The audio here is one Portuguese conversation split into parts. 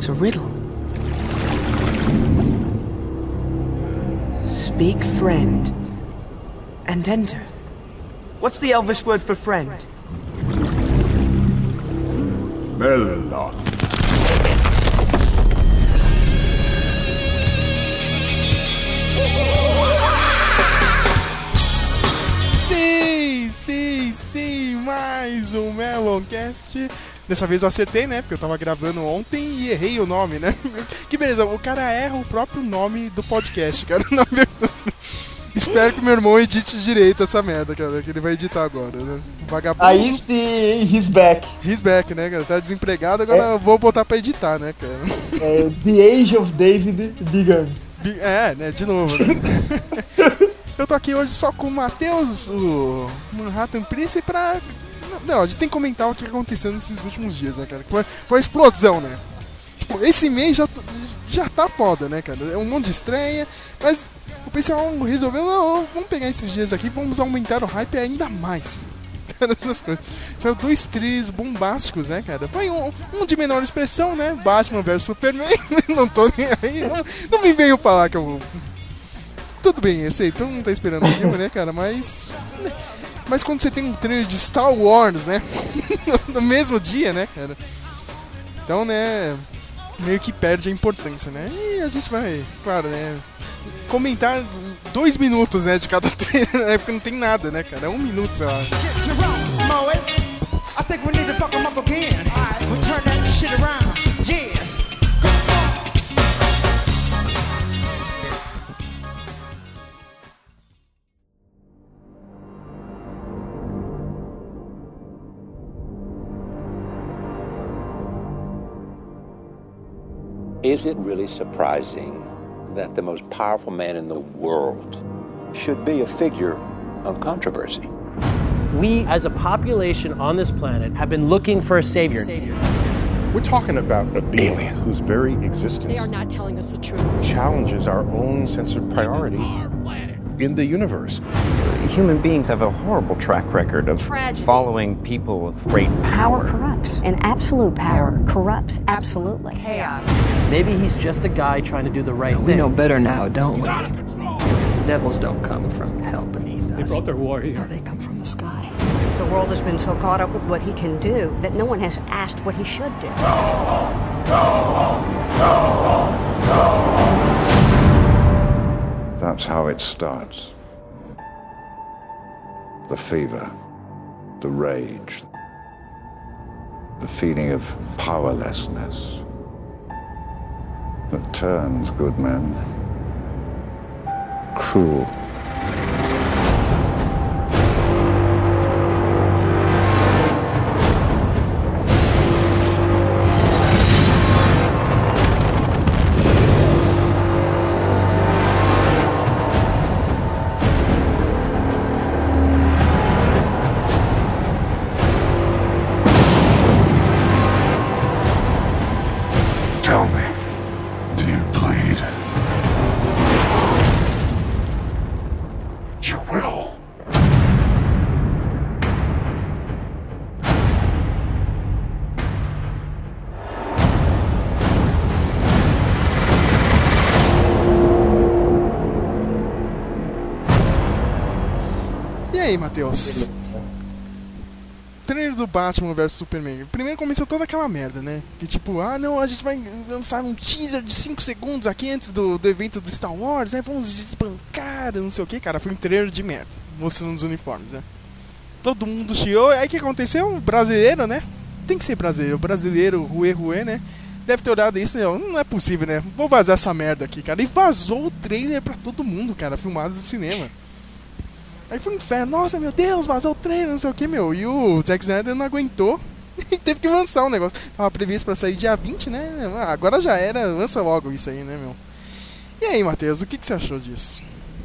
It's a riddle. Speak friend and enter. What's the Elvish word for friend? Melon. Sim, sim, sim, mais um Meloncast. Dessa vez eu acertei, né? Porque eu tava gravando ontem e errei o nome, né? Que beleza, o cara erra o próprio nome do podcast, cara. Na. Espero que meu irmão edite direito essa merda, cara, que ele vai editar agora, né? Vagabundo. Aí sim, he's back. He's back, né, cara? Tá desempregado, agora eu vou botar pra editar, né, cara? É, the Age of David began. É, né, de novo, né? Eu tô aqui hoje só com o Matheus, o Manhattan Prince, pra. Não, a gente tem que comentar o que aconteceu nesses últimos dias, né, cara? Foi, foi uma explosão, né? Tipo, esse mês já, já tá foda, né, cara? É um monte de estreia, mas o pessoal resolveu, não, vamos pegar esses dias aqui, vamos aumentar o hype ainda mais. Essas coisas. São dois tris bombásticos, né, cara? Foi um, um de menor expressão, né? Batman vs Superman. não tô nem aí. Não, não me veio falar que eu. Tudo bem, eu sei, todo mundo tá esperando o filme, né, cara? Mas. Mas quando você tem um trailer de Star Wars, né? no mesmo dia, né, cara? Então, né. Meio que perde a importância, né? E a gente vai, claro, né? Comentar dois minutos, né, de cada trailer, né? Porque não tem nada, né, cara? É um minuto, sei lá. Yes. Is it really surprising that the most powerful man in the world should be a figure of controversy? We, as a population on this planet, have been looking for a savior. We're talking about a being whose very existence They are not telling us the truth. challenges our own sense of priority in the universe. Human beings have a horrible track record of Tragedy. following people of great Power power. corrupts, and absolute power corrupts absolutely. Chaos. Maybe he's just a guy trying to do the right We thing. know better now, don't we? Devils don't come from hell beneath us. They brought their warrior. they come from the sky. The world has been so caught up with what he can do that no one has asked what he should do. That's how it starts. The fever, the rage, the feeling of powerlessness that turns good men cruel. Batman vs Superman. Primeiro começou toda aquela merda, né? Que tipo, ah não, a gente vai lançar um teaser de 5 segundos aqui antes do, do evento do Star Wars, né? Vamos desbancar, não sei o que, cara. Foi um trailer de merda, mostrando os uniformes, né? Todo mundo chiou. Aí o que aconteceu? Um brasileiro, né? Tem que ser brasileiro. Brasileiro, ruê, ruê, né? Deve ter olhado isso, né? Não é possível, né? Vou vazar essa merda aqui, cara. E vazou o trailer pra todo mundo, cara, filmado no cinema. Aí foi um inferno, nossa meu Deus, vazou o trailer, não sei o que, meu. E o Zack Snyder não aguentou e teve que lançar o negócio. Tava previsto pra sair dia 20, né? Ah, agora já era, lança logo isso aí, né, meu? E aí, Matheus, o que, que você achou disso?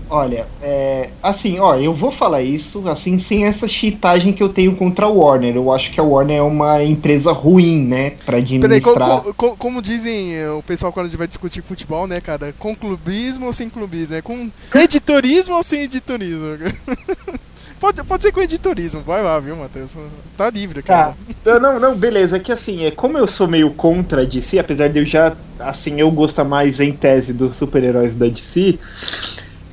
Olha, é, assim, ó, eu vou falar isso, assim, sem essa cheatagem que eu tenho contra a Warner. Eu acho que a Warner é uma empresa ruim, né, pra Peraí, administrar. co- co- como dizem eh, o pessoal quando a gente vai discutir futebol, né, cara? Com clubismo ou sem clubismo? É com editorismo ou sem editorismo? pode, pode ser com editorismo, vai lá, viu, Matheus? Tá livre, cara. Tá. Não, não, beleza. É que assim, é como eu sou meio contra a DC, apesar de eu já, assim, eu gosto mais em tese dos super-heróis da DC.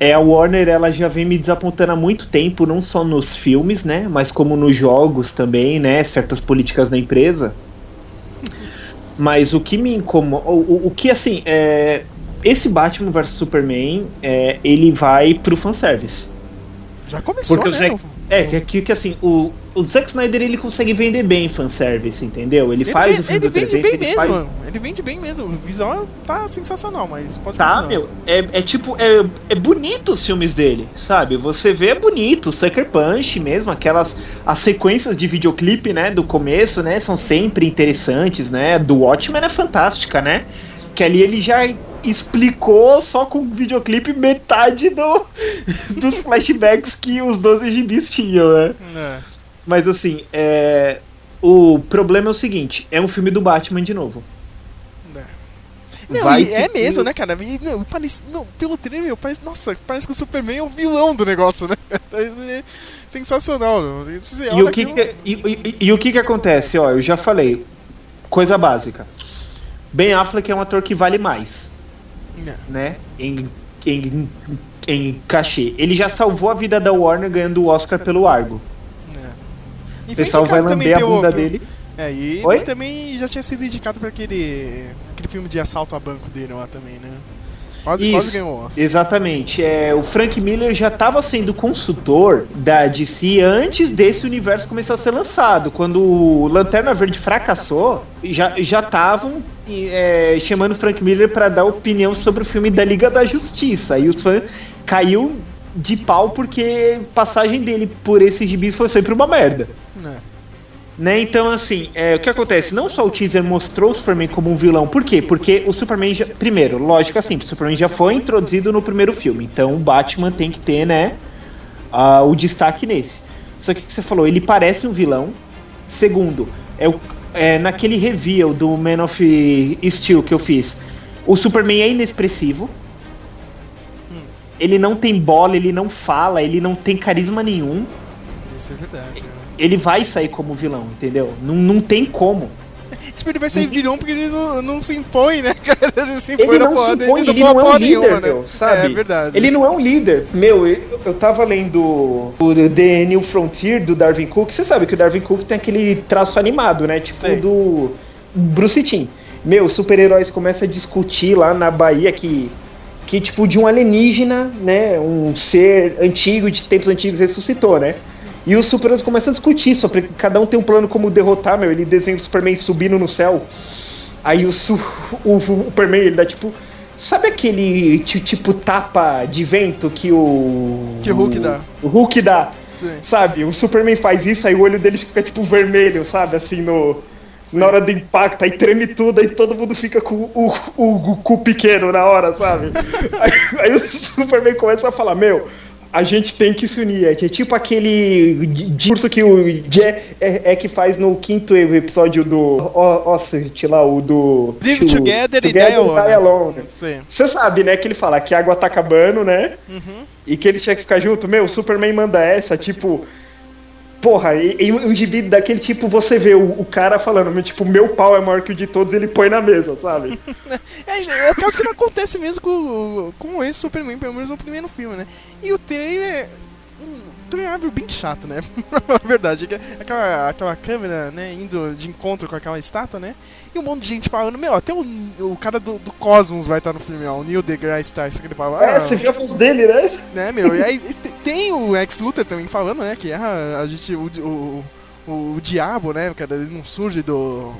É, a Warner ela já vem me desapontando há muito tempo, não só nos filmes, né, mas como nos jogos também, né, certas políticas da empresa. Mas o que me incomoda, o, o, que assim, é, esse Batman vs Superman, é, ele vai pro fanservice. Já começou, Porque o né? Zack- é, que, que, que assim, o, o Zack Snyder ele consegue vender bem fanservice, entendeu? Ele, Ele, faz o filme ele do vende 300, bem ele mesmo, faz- ele vende bem mesmo. O visual tá sensacional, mas pode Tá, continuar. meu, é, é tipo, é, é bonito os filmes dele, sabe? Você vê é bonito, Sucker Punch mesmo, aquelas as sequências de videoclipe, né, do começo, né, são sempre interessantes, né? Do Watchmen é fantástica, né? Que ali ele já explicou só com o videoclipe metade do, dos flashbacks que os 12 gibis tinham, né? É. Mas assim, é, o problema é o seguinte, é um filme do Batman de novo. Não, Vai e é mesmo, né, cara? E, meu, parece, não, pelo trailer, meu, parece, nossa, parece que o Superman é o vilão do negócio, né? É sensacional, meu. E o que, que- e, e- e o que que acontece? Ó, eu já falei. Coisa básica. Ben Affleck é um ator que vale mais, Não. né? Em, em, em cachê. Ele já salvou a vida da Warner ganhando o Oscar pelo Argo. O pessoal vai lamber a bunda pelo- dele. É, e Oi? ele também já tinha sido indicado pra aquele, aquele filme de assalto a banco dele lá também, né? Quase, quase Isso, ganhou o Oscar. Exatamente. É, o Frank Miller já estava sendo consultor da DC antes desse universo começar a ser lançado. Quando o Lanterna Verde fracassou, já já estavam é, chamando Frank Miller para dar opinião sobre o filme da Liga da Justiça. E os fãs caiu de pau porque passagem dele por esses gibis foi sempre uma merda. É. Né? Então, assim, é, o que acontece? Não só o teaser mostrou o Superman como um vilão, por quê? Porque o Superman já. Primeiro, lógica simples, o Superman já foi introduzido no primeiro filme, então o Batman tem que ter, né? ah, o destaque nesse. Só que o que você falou, ele parece um vilão. Segundo, é, o, é naquele reveal do Man of Steel que eu fiz, o Superman é inexpressivo. Ele não tem bola, ele não fala, ele não tem carisma nenhum Isso é verdade. né? ele vai sair como vilão, entendeu? Não, não tem como. Tipo, ele vai sair vilão porque ele não, não se impõe, né, cara? Ele se impõe Ele na não se impõe, ele fala não é um líder, nenhuma, né? meu, sabe? É verdade. Ele não é um líder. Meu, eu, eu tava lendo o The New Frontier do Darwin Cook. Você sabe que o Darwin Cook tem aquele traço animado, né? Tipo Sim. do Bruce Timm. Meu, super-heróis começam a discutir lá na Bahia que que tipo de um alienígena, né, um ser antigo de tempos antigos ressuscitou, né? E os super-heróis começam a discutir sobre cada um tem um plano como derrotar, meu. Ele desenha o Superman subindo no céu. Aí o, su- o, o Superman ele dá tipo. Sabe aquele ti- tipo tapa de vento que o. Que o Hulk dá. O Hulk dá. Sim. Sabe? O Superman faz isso, aí o olho dele fica tipo vermelho, sabe? Assim no. Na hora do impacto, aí treme tudo, aí todo mundo fica com o, o, o cu pequeno na hora, sabe? aí, aí o Superman começa a falar: Meu, a gente tem que se unir. É tipo aquele di- discurso que o Jay é, é que faz no quinto episódio do Ossert lá, o do. Live to- together e die alone. Você sabe, né, que ele fala que a água tá acabando, né? Uhum. E que ele tinha que ficar junto. Meu, o Superman manda essa, tipo. Porra, e, e o gibi daquele tipo, você vê o, o cara falando, tipo, meu pau é maior que o de todos, ele põe na mesa, sabe? É, é caso que não acontece mesmo com, com esse Superman, pelo menos no primeiro filme, né? E o trailer. Trailer é bem chato, né? Na verdade, que- aquela, aquela câmera, né, indo de encontro com aquela estátua, né? E um monte de gente falando, meu, até o, o cara do, do Cosmos vai estar no filme, ó, o Neil deGrasse Tyson, que ele fala, É, ah, você viu a voz dele, né? né, meu? E aí te- tem o Ex Luthor também falando, né, que ah, a gente, o, o, o, o diabo, né, cara, ele não surge do-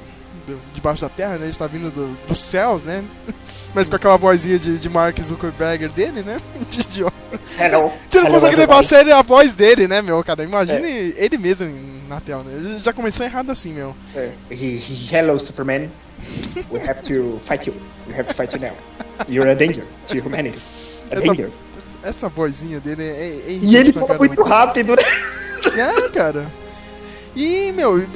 debaixo da terra, né, ele está vindo do- dos céus, né? Mas com aquela vozinha de, de Mark Zuckerberg dele, né? De idiota. Hello. Você não Hello, consegue levar a sério a voz dele, né, meu, cara? Imagine ele mesmo na tela, né? Ele já começou errado assim, meu. É, he- he- Hello, Superman. We have to fight you. We have to fight you now. You're a danger to humanity. A Essa, danger. essa vozinha dele é, é E ele fala muito rápido, né? É, cara. E, meu, e-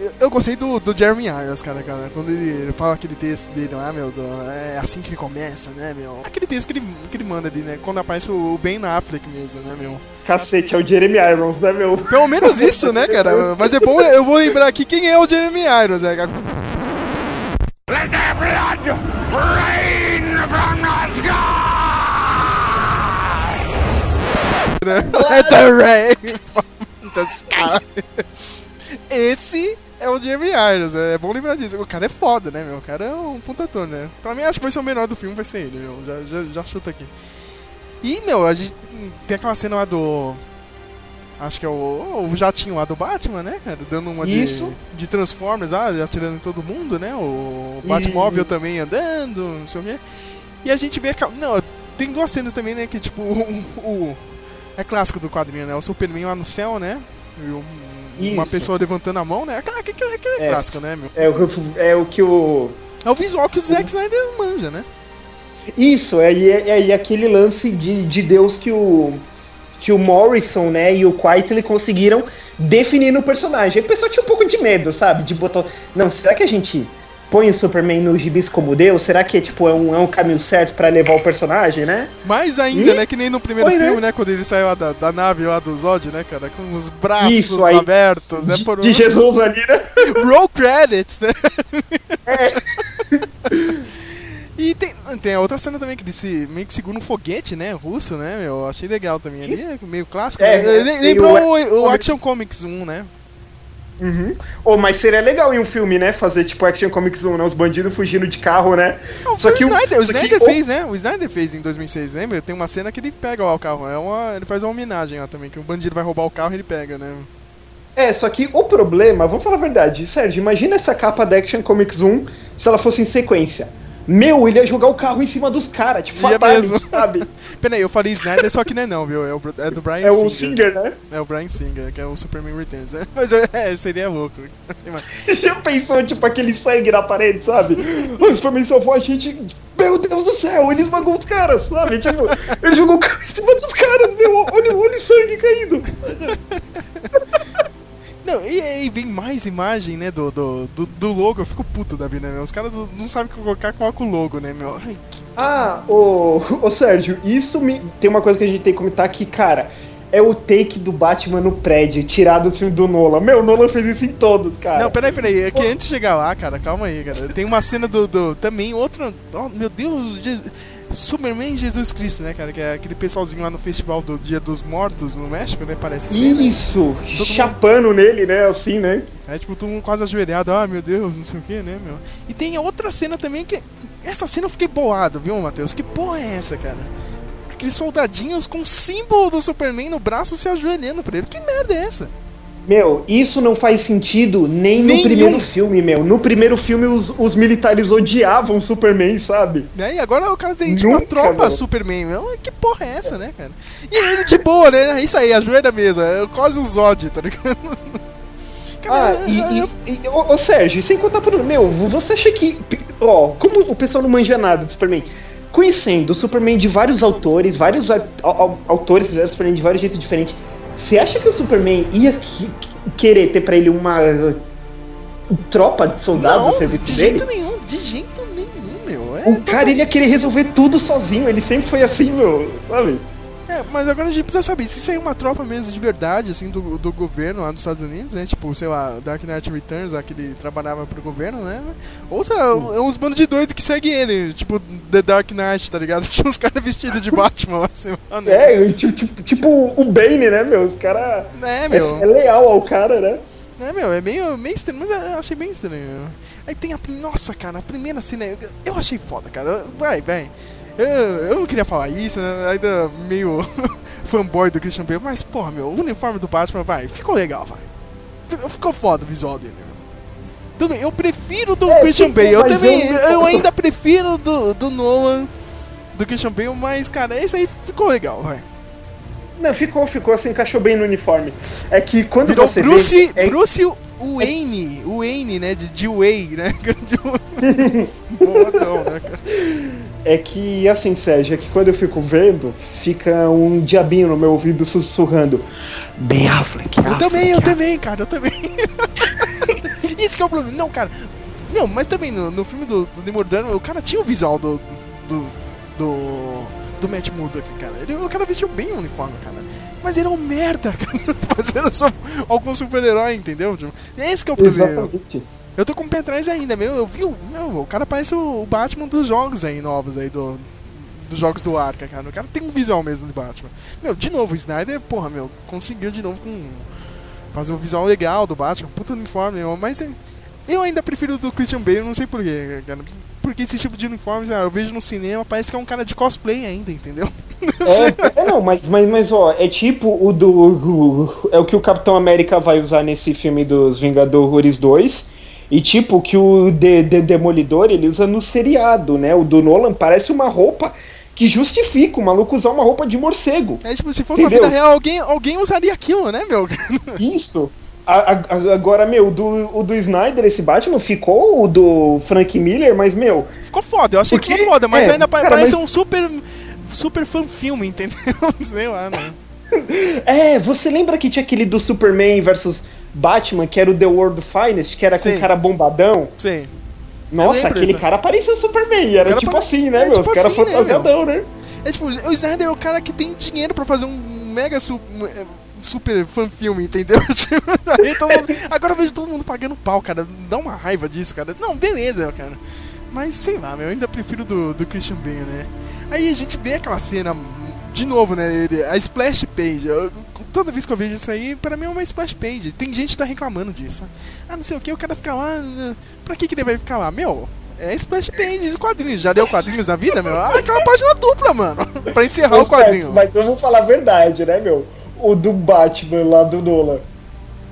eu, eu gostei do, do Jeremy Irons, cara, cara. Quando ele, ele fala aquele texto dele lá, meu, do, é assim que começa, né, meu? Aquele texto que ele, que ele manda ali, né? Quando aparece o Ben Affleck mesmo, né, meu? Cacete, é o Jeremy Irons, né, meu? Pelo menos isso, né, cara? Mas é bom, eu vou lembrar aqui quem é o Jeremy Irons, né, cara? Let the blood rain from the sky! Let the rain from the sky. Esse é o Jeremy Irons, é bom lembrar disso. O cara é foda, né, meu? O cara é um puta ator, né? Pra mim, acho que vai ser o menor do filme, vai ser ele, meu. Já, já, já chuta aqui. E, meu, a gente tem aquela cena lá do. Acho que é o, o jatinho lá do Batman, né, cara? Dando uma de, Isso. de Transformers, ah, atirando em todo mundo, né? O Batmóvel E- também andando, não sei o quê. E a gente vê aquela. Não, tem duas cenas também, né? Que tipo, o. o- é clássico do quadrinho, né? O Superman lá no céu, né? E um- uma Isso. pessoa levantando a mão, né? Aquela, aquela, aquela é É. clássico, né, meu? É o, é o que o. É o visual que o Zack Snyder manja, né? Isso, é, é, é, aquele lance de, de Deus que o. Que o Morrison, né, e o Quitely conseguiram definir no personagem. Aí o pessoal tinha um pouco de medo, sabe? De botar. Não, será que a gente põe o Superman nos gibis como Deus? Será que tipo, é, um, é um caminho certo pra levar o personagem, né? Mais ainda, E- né? Que nem no primeiro Foi, né? filme, né? Quando ele saiu lá da, da nave lá do Zod, né, cara? Com os braços Isso, aí, abertos, né? De, por de Jesus ali, né? Roll credits, né? É. E tem, tem a outra cena também que ele se, meio que segura um foguete, né? Russo, né? Eu achei legal também ali, é meio clássico. É, né? é, tem Lembrou o- o, Action Comics 1, né? Uhum. Oh, mas seria legal em um filme, né? Fazer tipo Action Comics 1, né? Os bandidos fugindo de carro, né? Não, Só que o Snyder, o que Snyder o- fez, né? O Snyder fez em 2006, lembra? Tem uma cena que ele pega lá o carro, é uma, ele faz uma homenagem lá também, que o bandido vai roubar o carro e ele pega, né? É, só que o problema, vamos falar a verdade, Sérgio, imagina essa capa da Action Comics 1 se ela fosse em sequência. Meu, ele ia jogar o carro em cima dos caras, tipo, fatality, mesmo. sabe? Peraí, eu falei Snyder, só que não é não, viu? É, o, é do Brian É Singer. o Singer, né? É o Brian Singer, que é o Superman Returns, né? Mas é, seria louco. Já pensou, tipo, aquele sangue na parede, sabe? O Superman salvou a gente. Meu Deus do céu, ele esmagou os caras, sabe? Tipo, ele jogou o carro em cima dos caras, meu. Olha, olha o sangue caindo. Não, e aí vem mais imagem, né, do, do, do, do logo, eu fico puto da vida, né? Os caras não sabem colocar, coloca o logo, né, meu? Ai, que- Ah, ô, ô Sérgio, isso me. Tem uma coisa que a gente tem que comentar que, cara, é o take do Batman no prédio, tirado do filme do Nolan. Meu, o Nolan fez isso em todos, cara. Não, peraí, peraí, é que antes de chegar lá, cara, calma aí, cara. Tem uma cena do. do também, outro. Oh, meu Deus, Superman Jesus Cristo, né, cara? Que é aquele pessoalzinho lá no festival do Dia dos Mortos no México, né? Parece ser. né? Isso, mundo- chapando nele, né? Assim, né? É tipo, todo mundo quase ajoelhado, ah, meu Deus, não sei o que, né, meu? E tem outra cena também que. Essa cena eu fiquei boado, viu, Matheus? Que porra é essa, cara? Aqueles soldadinhos com o símbolo do Superman no braço se ajoelhando pra ele. Que merda é essa? Meu, isso não faz sentido nem Nenhum. no primeiro filme, meu. No primeiro filme, os, os militares odiavam Superman, sabe? Né? E agora o cara tem tipo, uma tropa meu. Superman, meu. Que porra é essa, né, cara? E ele de boa, né? Isso aí, ajoelha mesmo. É quase o Zod, tá ligado? Cara, Ah, e, e, e ô, ô, Sérgio, sem contar por. Meu, você acha que. Ó, como o pessoal não manja nada do Superman? Conhecendo o Superman de vários autores, vários a- au- autores fizeram o Superman de vários jeitos diferentes, você acha que o Superman ia que- querer ter pra ele uma uh, tropa de soldados a não, serviço de dele? jeito nenhum, de jeito nenhum, meu. É, O cara ele ia querer resolver tudo sozinho, ele sempre foi assim, meu, sabe? É, mas agora a gente precisa saber se isso aí é uma tropa mesmo de verdade, assim, do, do governo lá dos Estados Unidos, né? Tipo, sei lá, Dark Knight Returns, lá que ele trabalhava pro governo, né? Ou se é, é uns bandos de doido que seguem ele, tipo The Dark Knight, tá ligado? Tinha uns caras vestidos de Batman lá, assim, lá, né? É, tipo, tipo, tipo o Bane, né, meu? Os caras. É, É, meu. é leal ao cara, né? É, meu, é meio, meio estranho, mas eu achei bem estranho. Aí tem a. Nossa, cara, a primeira cena. Eu achei foda, cara. Vai, vai. Eu, eu não queria falar isso, né? Ainda meio fanboy do Christian Bale, mas, porra, meu, o uniforme do Batman, vai, ficou legal, vai. Ficou- foda o visual dele. né? Tudo bem, eu prefiro do É, Christian Bale. Eu também. eu- Eu ainda prefiro do, do Nolan do Christian Bale, mas, cara, esse aí ficou legal, vai. Não, ficou, ficou, assim, encaixou bem no uniforme. É que quando Virou você Bruce, vê... é- Bruce Wayne, o Wayne, né, de, de Way, né? Boa não, né, cara? É que, assim, Sérgio, é que quando eu fico vendo, fica um diabinho no meu ouvido sussurrando. Ben Affleck, Eu Affleck, também, eu Affleck." também, cara, eu também. e que é o problema. Não, cara. Não, mas também no, no filme do, do Demordano, o cara tinha o visual do. do. do, do Matt Murdock, cara. Ele, o cara vestiu bem o uniforme, cara. Mas ele é um merda, cara, fazendo só algum super-herói, entendeu? Tipo, Esse que é o problema. Exatamente. Eu tô com o pé atrás ainda, meu. Eu vi o. Meu, o cara parece o Batman dos jogos aí, novos aí, do. Dos jogos do Arca, cara. O cara tem um visual mesmo de Batman. Meu, de novo, o Snyder, porra, meu, conseguiu de novo com. Fazer um visual legal do Batman, puta uniforme, meu, mas é, eu ainda prefiro o do Christian Bale, não sei porquê, cara. Porque esse tipo de uniforme, ah, eu vejo no cinema, parece que é um cara de cosplay ainda, entendeu? É, é, não, mas, mas, mas ó, é tipo o do. o- é o que o Capitão América vai usar nesse filme dos Vingadores 2. E tipo, que o de, de- Demolidor ele usa no seriado, né? O do Nolan parece uma roupa que justifica o maluco usar uma roupa de morcego. É tipo, se fosse Entendeu? na vida real, alguém, alguém usaria aquilo, né, meu? Isso. A- a- agora, meu, do, o do Snyder, esse Batman, ficou o do Frank Miller, mas, meu. Ficou foda, eu achei que Porque- ficou foda, mas é, ainda cara, parece mas- um super. Super fan filme, entendeu? Sei lá, né? É, você lembra que tinha aquele do Superman versus Batman, que era o The World Finest, que era Sim. com o cara bombadão? Sim. Nossa, aquele cara parecia o Superman, era tipo pare- assim, né, é, meu? tipo Os caras assim, né, fantasiadão, né? É tipo, o Snyder é o cara que tem dinheiro pra fazer um mega su- é, super fan filme, entendeu? Tipo, aí todo mundo- agora eu vejo todo mundo pagando pau, cara. Dá uma raiva disso, cara. Não, beleza, cara. Mas sei lá, meu, eu ainda prefiro do, do Christian Bale, né? Aí a gente vê aquela cena, de novo, né? ele- A splash page. Eu- toda vez que eu vejo isso aí, pra mim é uma splash page. Tem gente que tá reclamando disso. Ah, não sei o que, o cara fica lá. né? Pra que, que ele vai ficar lá? Meu, é splash page de quadrinhos. Já deu quadrinhos na vida, meu? Ah, aquela página dupla, mano. Pra encerrar Mas, o quadrinho. Mas eu vou falar a verdade, né, meu? O do Batman lá do Nolan.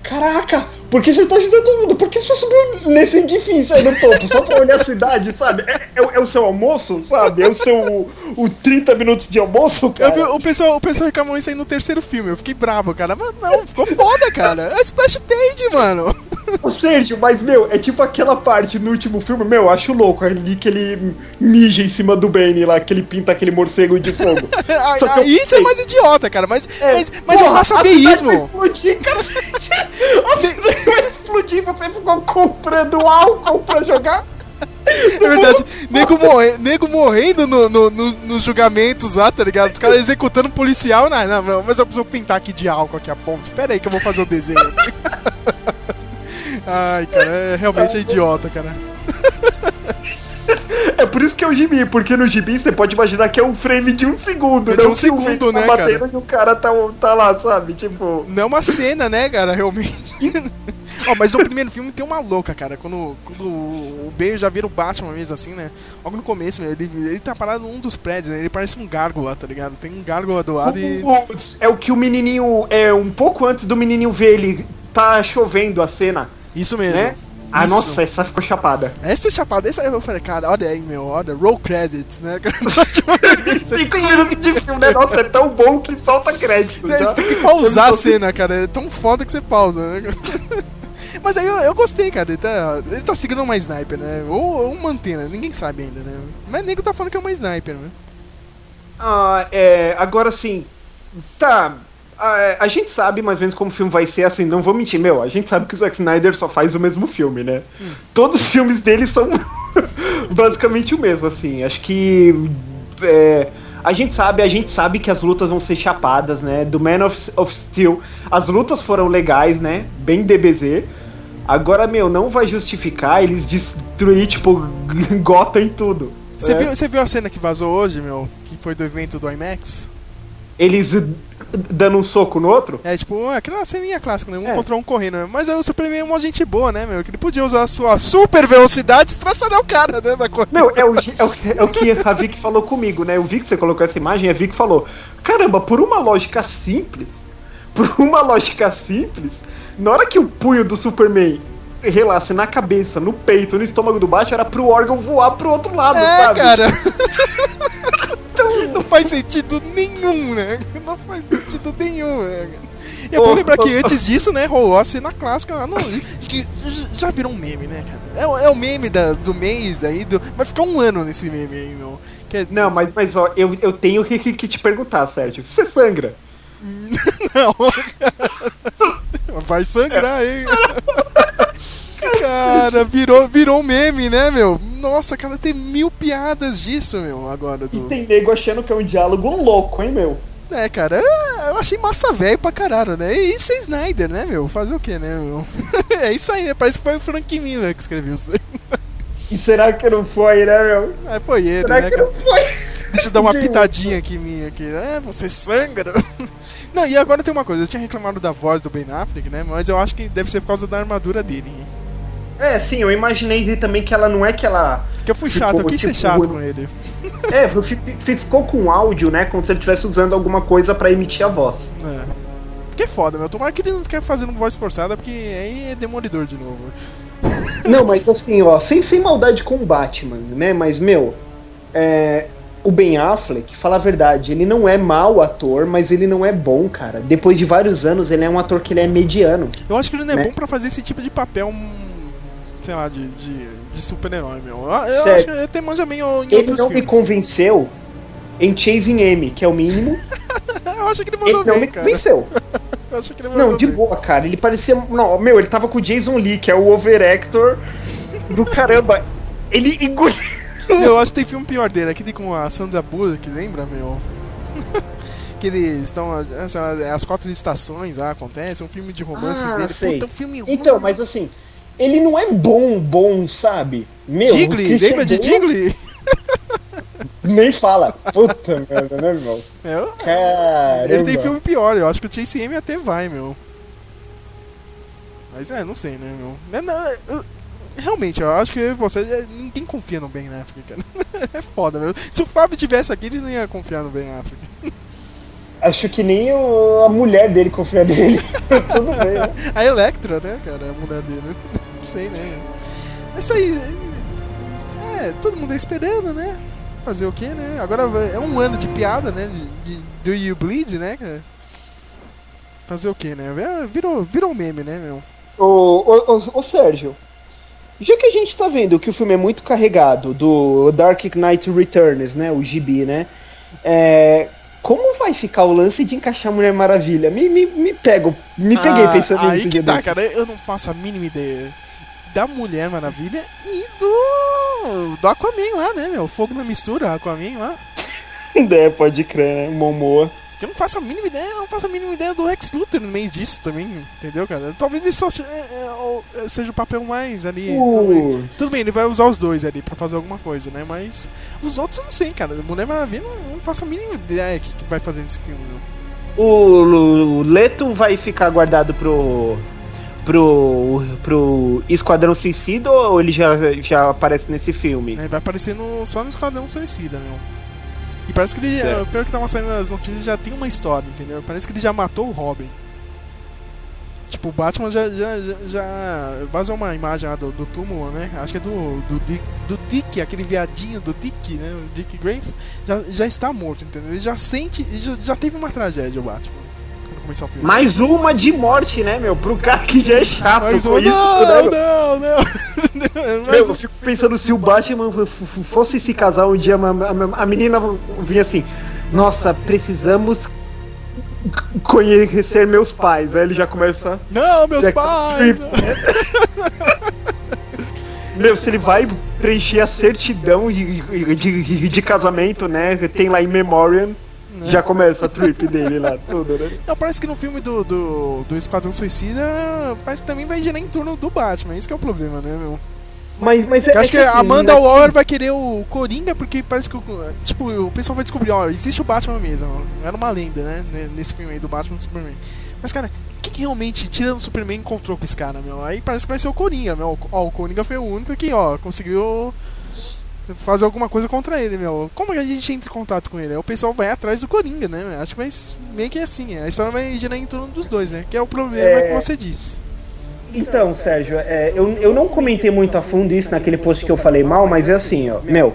Caraca, por que você tá ajudando todo mundo? Por que você subiu nesse edifício aí no topo? Só pra olhar a cidade, sabe? É, é o- é o seu almoço, sabe? É o seu. O 30 minutos de almoço, cara. vi, o, pessoal, o pessoal reclamou isso aí no terceiro filme. Eu fiquei bravo, cara. Mas não, ficou foda, cara. É splash page, mano. Ô, Sérgio, mas, meu, é tipo aquela parte no último filme, meu, eu acho louco ali que ele mija em cima do Bane lá, que ele pinta aquele morcego de fogo. Que ah, isso é mais idiota, cara. Mas, É, mas, mas é um porra, a cidade maçabeísmo. vai explodir, cacete. Vai explodir, você ficou comprando álcool pra jogar? É verdade. Nego, morre, nego morrendo no, no- no- nos julgamentos lá, tá ligado? Os caras executando policial. Não, não, não, mas eu preciso pintar aqui de álcool aqui a ponte. Pera aí que eu vou fazer o desenho. Ai, cara, é, realmente é idiota, cara. É por isso que é o gibi, porque no gibi você pode imaginar que é um frame de um segundo, É de um que o segundo, vento né, tá batendo cara? e o cara tá, tá lá, sabe? Tipo. Não é uma cena, né, cara, realmente. Ó, mas no primeiro filme tem uma louca, cara. Quando, quando o Bale já vira o Batman mesmo, assim, né? Logo no começo, meu, ele, ele tá parado num dos prédios, né? Ele parece um gárgula, tá ligado? Tem um gárgula do lado e. Putz, É o que o menininho. É um pouco antes do menininho ver ele. Tá chovendo a cena, Isso mesmo. né? Ah, Isso. nossa, essa ficou chapada. Essa é chapada, essa eu falei, cara, olha aí, meu, olha, roll credits, né? Cinco minutos de filme, né? Nossa, é tão bom que solta crédito. Você já. tem que pausar a cena, cara. É tão foda que você pausa, né? Mas aí eu, eu gostei, cara. Ele tá, ele tá seguindo uma sniper, né? Ou, ou uma antena, ninguém sabe ainda, né? Mas nego tá falando que é uma sniper, né? Ah, é, agora sim. Tá. A, a gente sabe mais ou menos como o filme vai ser, assim, não vou mentir, meu. A gente sabe que o Zack Snyder só faz o mesmo filme, né? Todos os filmes dele são basicamente o mesmo, assim. Acho que. é, a gente sabe, a gente sabe que as lutas vão ser chapadas, né? Do Man of, of Steel, as lutas foram legais, né? Bem DBZ. Agora, meu, não vai justificar eles destruir, tipo, Gotham em tudo. Você, né? viu, você viu a cena que vazou hoje, meu? Que foi do evento do IMAX? Eles dando um soco no outro? É tipo, aquela ceninha clássica, né? Um É. contra um correndo. né? Mas aí o Superman é uma gente boa, né, meu? Que ele podia usar a sua super velocidade e estraçalhar o cara, né? Da corrida. Meu, é o, é, o, é o que a Vic falou comigo, né? Eu vi que você colocou essa imagem, a Vic falou: Caramba, por uma lógica simples, por uma lógica simples, na hora que o punho do Superman relasse na cabeça, no peito, no estômago do baixo, era pro órgão voar pro outro lado, É, sabe? cara. não faz sentido nenhum, né? Não faz sentido nenhum, né? E é bom lembrar que antes disso, né, rolou a cena clássica lá no. que já virou um meme, né, cara? É, o- é o meme da, do mês aí, do, vai ficar um ano nesse meme aí, meu. É- Não, mas, mas ó, eu, eu tenho que, que- que te perguntar, Sérgio. Você sangra? Não, cara. Vai sangrar aí. Cara, virou, virou um meme, né, meu? Nossa, cara, tem mil piadas disso, meu, agora. Do... E tem nego achando que é um diálogo louco, hein, meu? É, cara, eu achei massa velho pra caralho, né? E isso é Snyder, né, meu? Fazer o quê, né, meu? é isso aí, né? Parece que foi o Frank Miller que escreveu isso. E será que não foi, né, meu? É, foi ele, será né? Que não foi? Deixa eu dar uma pitadinha aqui minha aqui. É, você sangra. Não, e agora tem uma coisa, eu tinha reclamado da voz do Ben Affleck, né? Mas eu acho que deve ser por causa da armadura dele, hein? É, sim, eu imaginei também que ela não é que ela. Que eu fui chato, eu quis tipo, ser chato com ele. É, ficou com áudio, né? Como se ele estivesse usando alguma coisa para emitir a voz. É. Que foda, meu. Tomara que ele não fique fazendo voz forçada, porque aí é demolidor de novo. Não, mas assim, ó, sem, sem maldade com o Batman, né? Mas, meu, é, o Ben Affleck, fala a verdade, ele não é mau ator, mas ele não é bom, cara. Depois de vários anos, ele é um ator que ele é mediano. Eu acho que ele não é né? bom para fazer esse tipo de papel, sei lá, de, de, de super-herói, meu. Eu, eu acho que ele até manja meio em Ele não filmes. me convenceu em Chasing Amy, que é o mínimo. eu acho que ele mandou ele não me cara. convenceu. Eu acho que ele não, de bem. boa, cara. Ele parecia. Não, meu, ele tava com o Jason Lee, que é o overactor do caramba. Ele engoliu. Eu acho que tem filme pior dele, aquele com a Sandra Bullock, lembra, meu? que eles estão. As quatro estações lá acontece, um filme de romance ah, dele. Sei. Puta, um filme ruim. Então, mas assim, ele não é bom, bom, sabe? Meu, Digley, lembra de Digley? Nem fala. Puta merda, né, irmão? Eu, Caramba. Ele tem filme pior, eu acho que o Chase M até vai, meu. Mas é, não sei, né, meu. É, não, eu, realmente, eu acho que você. É, ninguém confia no Ben Affleck, cara. é foda, meu. Se o Fábio tivesse aqui, ele não ia confiar no Ben Affleck. Acho que nem o, a mulher dele confia nele. Tudo bem, né? A Electra, né, cara? A mulher dele. Sei, né? Isso aí. É, todo mundo tá esperando, né? Fazer o que, né? Agora é um ano de piada, né? De, de Do You Bleed, né? Fazer o que, né? É, virou, virou meme, né, meu? Ô, ô, ô, ô, Sérgio, já que a gente tá vendo que o filme é muito carregado do Dark Knight Returns, né? O gibi, né? É, como vai ficar o lance de encaixar a Mulher Maravilha? Me, me, me pego, me peguei ah, pensando nisso. Aí que tá, cara, eu não faço a mínima ideia da Mulher Maravilha e do. do Aquaman lá, né, meu? Fogo na mistura, Aquaman lá. é, pode crer, né? Momoa. Eu não faço a mínima ideia, eu não faço a mínima ideia do Lex Luthor no meio disso também, entendeu, cara? Talvez isso só seja, é, é, seja o papel mais ali. Uh. Tudo, bem. ele vai usar os dois ali pra fazer alguma coisa, né? Mas os outros eu não sei, cara. Mulher Maravilha não, não faço a mínima ideia que, que vai fazer nesse filme, não. O, o Leto vai ficar guardado pro pro, pro Esquadrão Suicida ou ele já, já aparece nesse filme? É, vai aparecer no, só no Esquadrão Suicida, meu. E parece que ele, pelo que tava saindo nas notícias, já tem uma história, entendeu? Parece que ele já matou o Robin. Tipo, o Batman já, já, já, já vazou uma imagem lá do, do túmulo, né? Acho que é do, do, Dick, do Dick, aquele viadinho do Dick, né? O Dick Grace, já, já está morto, entendeu? Ele já sente, já, já teve uma tragédia, o Batman começar o filme. Mais uma de morte, né, meu? Pro cara que já é chato Mais uma... isso. Não, né, não, não. meu, eu fico pensando se o Batman fosse se casar um dia, a menina vinha assim, nossa, precisamos conhecer meus pais. Aí ele já começa. Não, meus já pais! Meu, se ele vai preencher a certidão de, de, de, casamento, né? Tem lá em Memoriam. Né? Já começa a trip dele lá, tudo, né? Não, parece que no filme do, do, do Esquadrão Suicida, parece que também vai girar em torno do Batman. Esse é o problema, né, meu? Mas, mas é, eu acho é que, que assim, a Amanda né? Waller vai querer o Coringa porque parece que tipo, o pessoal vai descobrir, ó, existe o Batman mesmo. Era uma lenda, né? Nesse filme aí do Batman do Superman. Mas, cara, o que, que, realmente, tirando o Superman, encontrou com esse cara, meu? Aí parece que vai ser o Coringa, meu. Ó, o Coringa foi o único que, ó, conseguiu fazer alguma coisa contra ele, meu. Como a gente entra em contato com ele? O pessoal vai atrás do Coringa, né? Acho que vai meio que assim. A história vai girar em torno dos dois, né? Que é o problema é... que você disse. Então, Sérgio, é, eu, eu não comentei muito a fundo isso naquele post que eu falei mal, mas é assim, ó. Meu,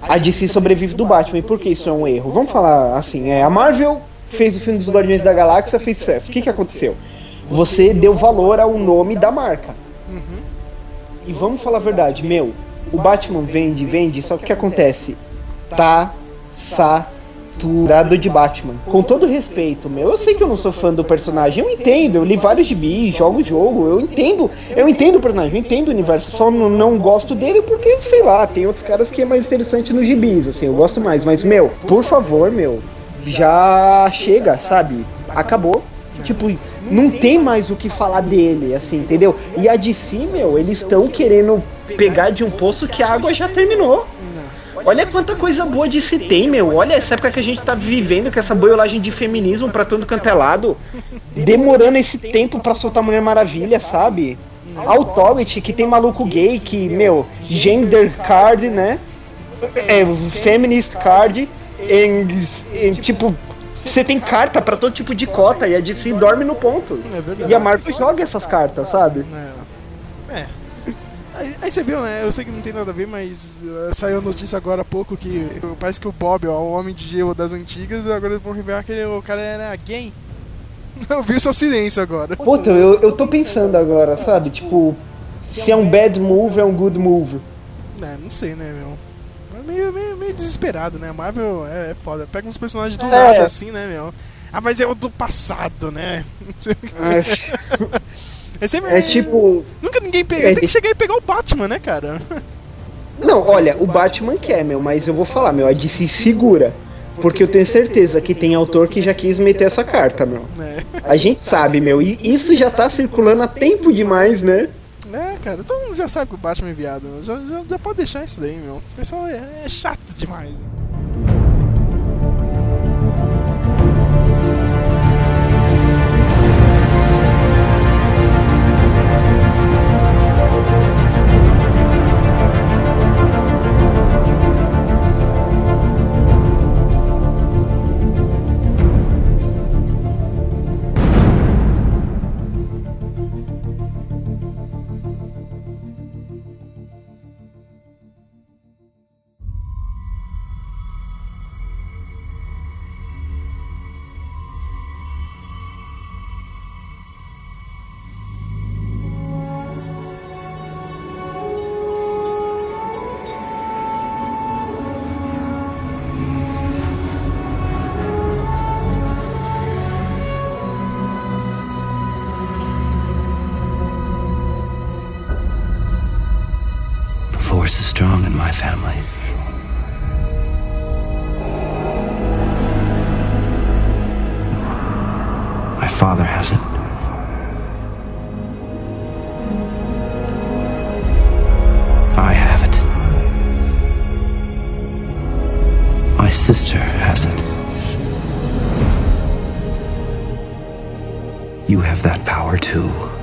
a DC sobrevive do Batman. E por que isso é um erro? Vamos falar assim, é, a Marvel fez o filme dos Guardiões da Galáxia, fez sucesso. O que, que aconteceu? Você deu valor ao nome da marca. Uhum. E vamos falar a verdade, meu, o Batman vende, vende, só que o que acontece? Tá estruturado de Batman. Com todo respeito, meu, eu sei que eu não sou fã do personagem, eu entendo, eu li vários gibis, jogo o jogo, eu entendo, eu entendo o personagem, eu entendo o universo, só não, não gosto dele porque, sei lá, tem outros caras que é mais interessante nos gibis, assim, eu gosto mais, mas, meu, por favor, meu, já chega, sabe? Acabou. Tipo, não tem mais o que falar dele, assim, entendeu? E a DC, meu, eles estão querendo pegar de um poço que a água já terminou. Olha quanta coisa boa de se tem, meu. Olha essa época que a gente tá vivendo, com essa boiolagem de feminismo pra todo canto é lado. Demorando esse tempo pra soltar Mulher Maravilha, sabe? Authority, que tem maluco gay, que, meu, gender card, né? É, feminist card. E, e, tipo, você tem carta para todo tipo de cota e a DC dorme no ponto. É e a Marvel joga essas cartas, sabe? É. é. Aí, aí, você viu, né? Eu sei que não tem nada a ver, mas uh, saiu a notícia agora há pouco que parece que o Bob, ó, o homem de gelo das antigas, agora eles vão revelar que ele, o cara era gay. Eu vi sua silêncio agora. Puta, eu, eu tô pensando agora, sabe? Tipo, se é um bad move, é um good move. É, não sei, né, meu? É meio, meio, meio desesperado, né? A Marvel é, é foda. Pega uns personagens do é. nada assim, né, meu? Ah, mas é o do passado, né? É, sempre, é tipo. Nunca ninguém pega. É, tem que chegar e pegar o Batman, né, cara? Não, olha, o Batman quer, meu, mas eu vou falar, meu, a DC segura. Porque eu tenho certeza que tem autor que já quis meter essa carta, meu. É. A gente sabe, meu, e isso já tá circulando há tempo demais, né? É, cara, todo mundo já sabe que o Batman é viado. Já, já, já pode deixar isso daí, meu. O pessoal é, é chato demais. Meu. force is strong in my family. My father has it. I have it. My sister has it. You have that power too.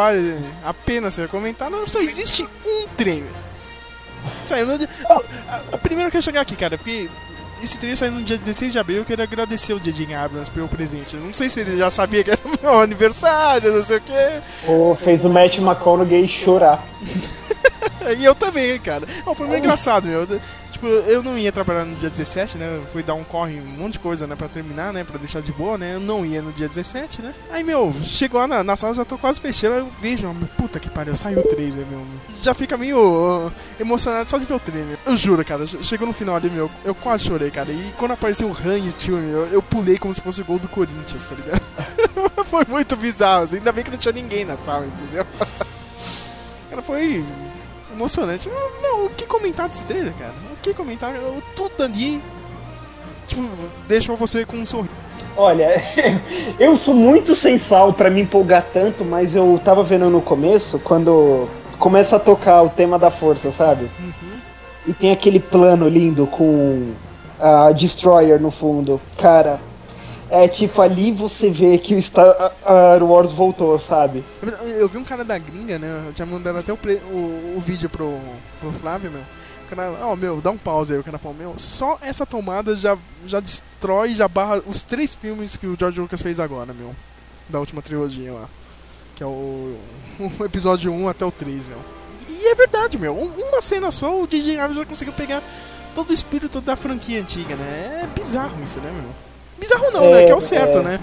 Vale a pena ser comentado, só existe um trailer. Saiu no... O primeiro que eu chegar aqui, cara, porque esse trailer saiu no dia 16 de abril, eu quero agradecer o J.J. Abrams pelo presente. Eu não sei se ele já sabia que era meu aniversário, não sei o quê. Ou fez o Matt McConaughey chorar. e eu também, cara. Oh, foi meio engraçado, meu tipo, eu não ia trabalhar no dia 17, né? Eu fui dar um corre, um monte de coisa, né? Pra terminar, né? Pra deixar de boa, né? Eu não ia no dia 17, né? Aí, meu, chegou na, na sala, já tô quase fechando. Eu vejo, meu, puta que pariu, saiu o trailer, meu. Já fica meio uh, emocionado só de ver o trailer. Eu juro, cara, chegou no final ali, meu, eu quase chorei, cara. E quando apareceu o Han e o tio, meu, eu pulei como se fosse o gol do Corinthians, tá ligado? foi muito bizarro, assim. ainda bem que não tinha ninguém na sala, entendeu? cara, foi emocionante. Não, o que comentar desse trailer, cara? Que comentar, tudo ali tipo, deixou você com um sorriso. Olha, eu sou muito sem sal para me empolgar tanto, mas eu tava vendo no começo, quando começa a tocar o tema da força, sabe? E tem aquele plano lindo com a Destroyer no fundo. Cara, é tipo ali você vê que o Star Wars voltou, sabe? Eu vi um cara da gringa, né? Eu tinha mandado até o, o, o vídeo pro, pro Flávio, meu. Cara, ó, meu, dá um pause aí. O cara falou, meu, só essa tomada já, já destrói, já barra os três filmes que o George Lucas fez agora, meu. Da última trilogia lá. Que é o, o episódio 1 até o 3, meu. E é verdade, meu. Um- Uma cena só, o DJ Abrams já conseguiu pegar todo o espírito da franquia antiga, né? É bizarro isso, né, meu? Bizarro não, né? É, Que é o certo, é. né?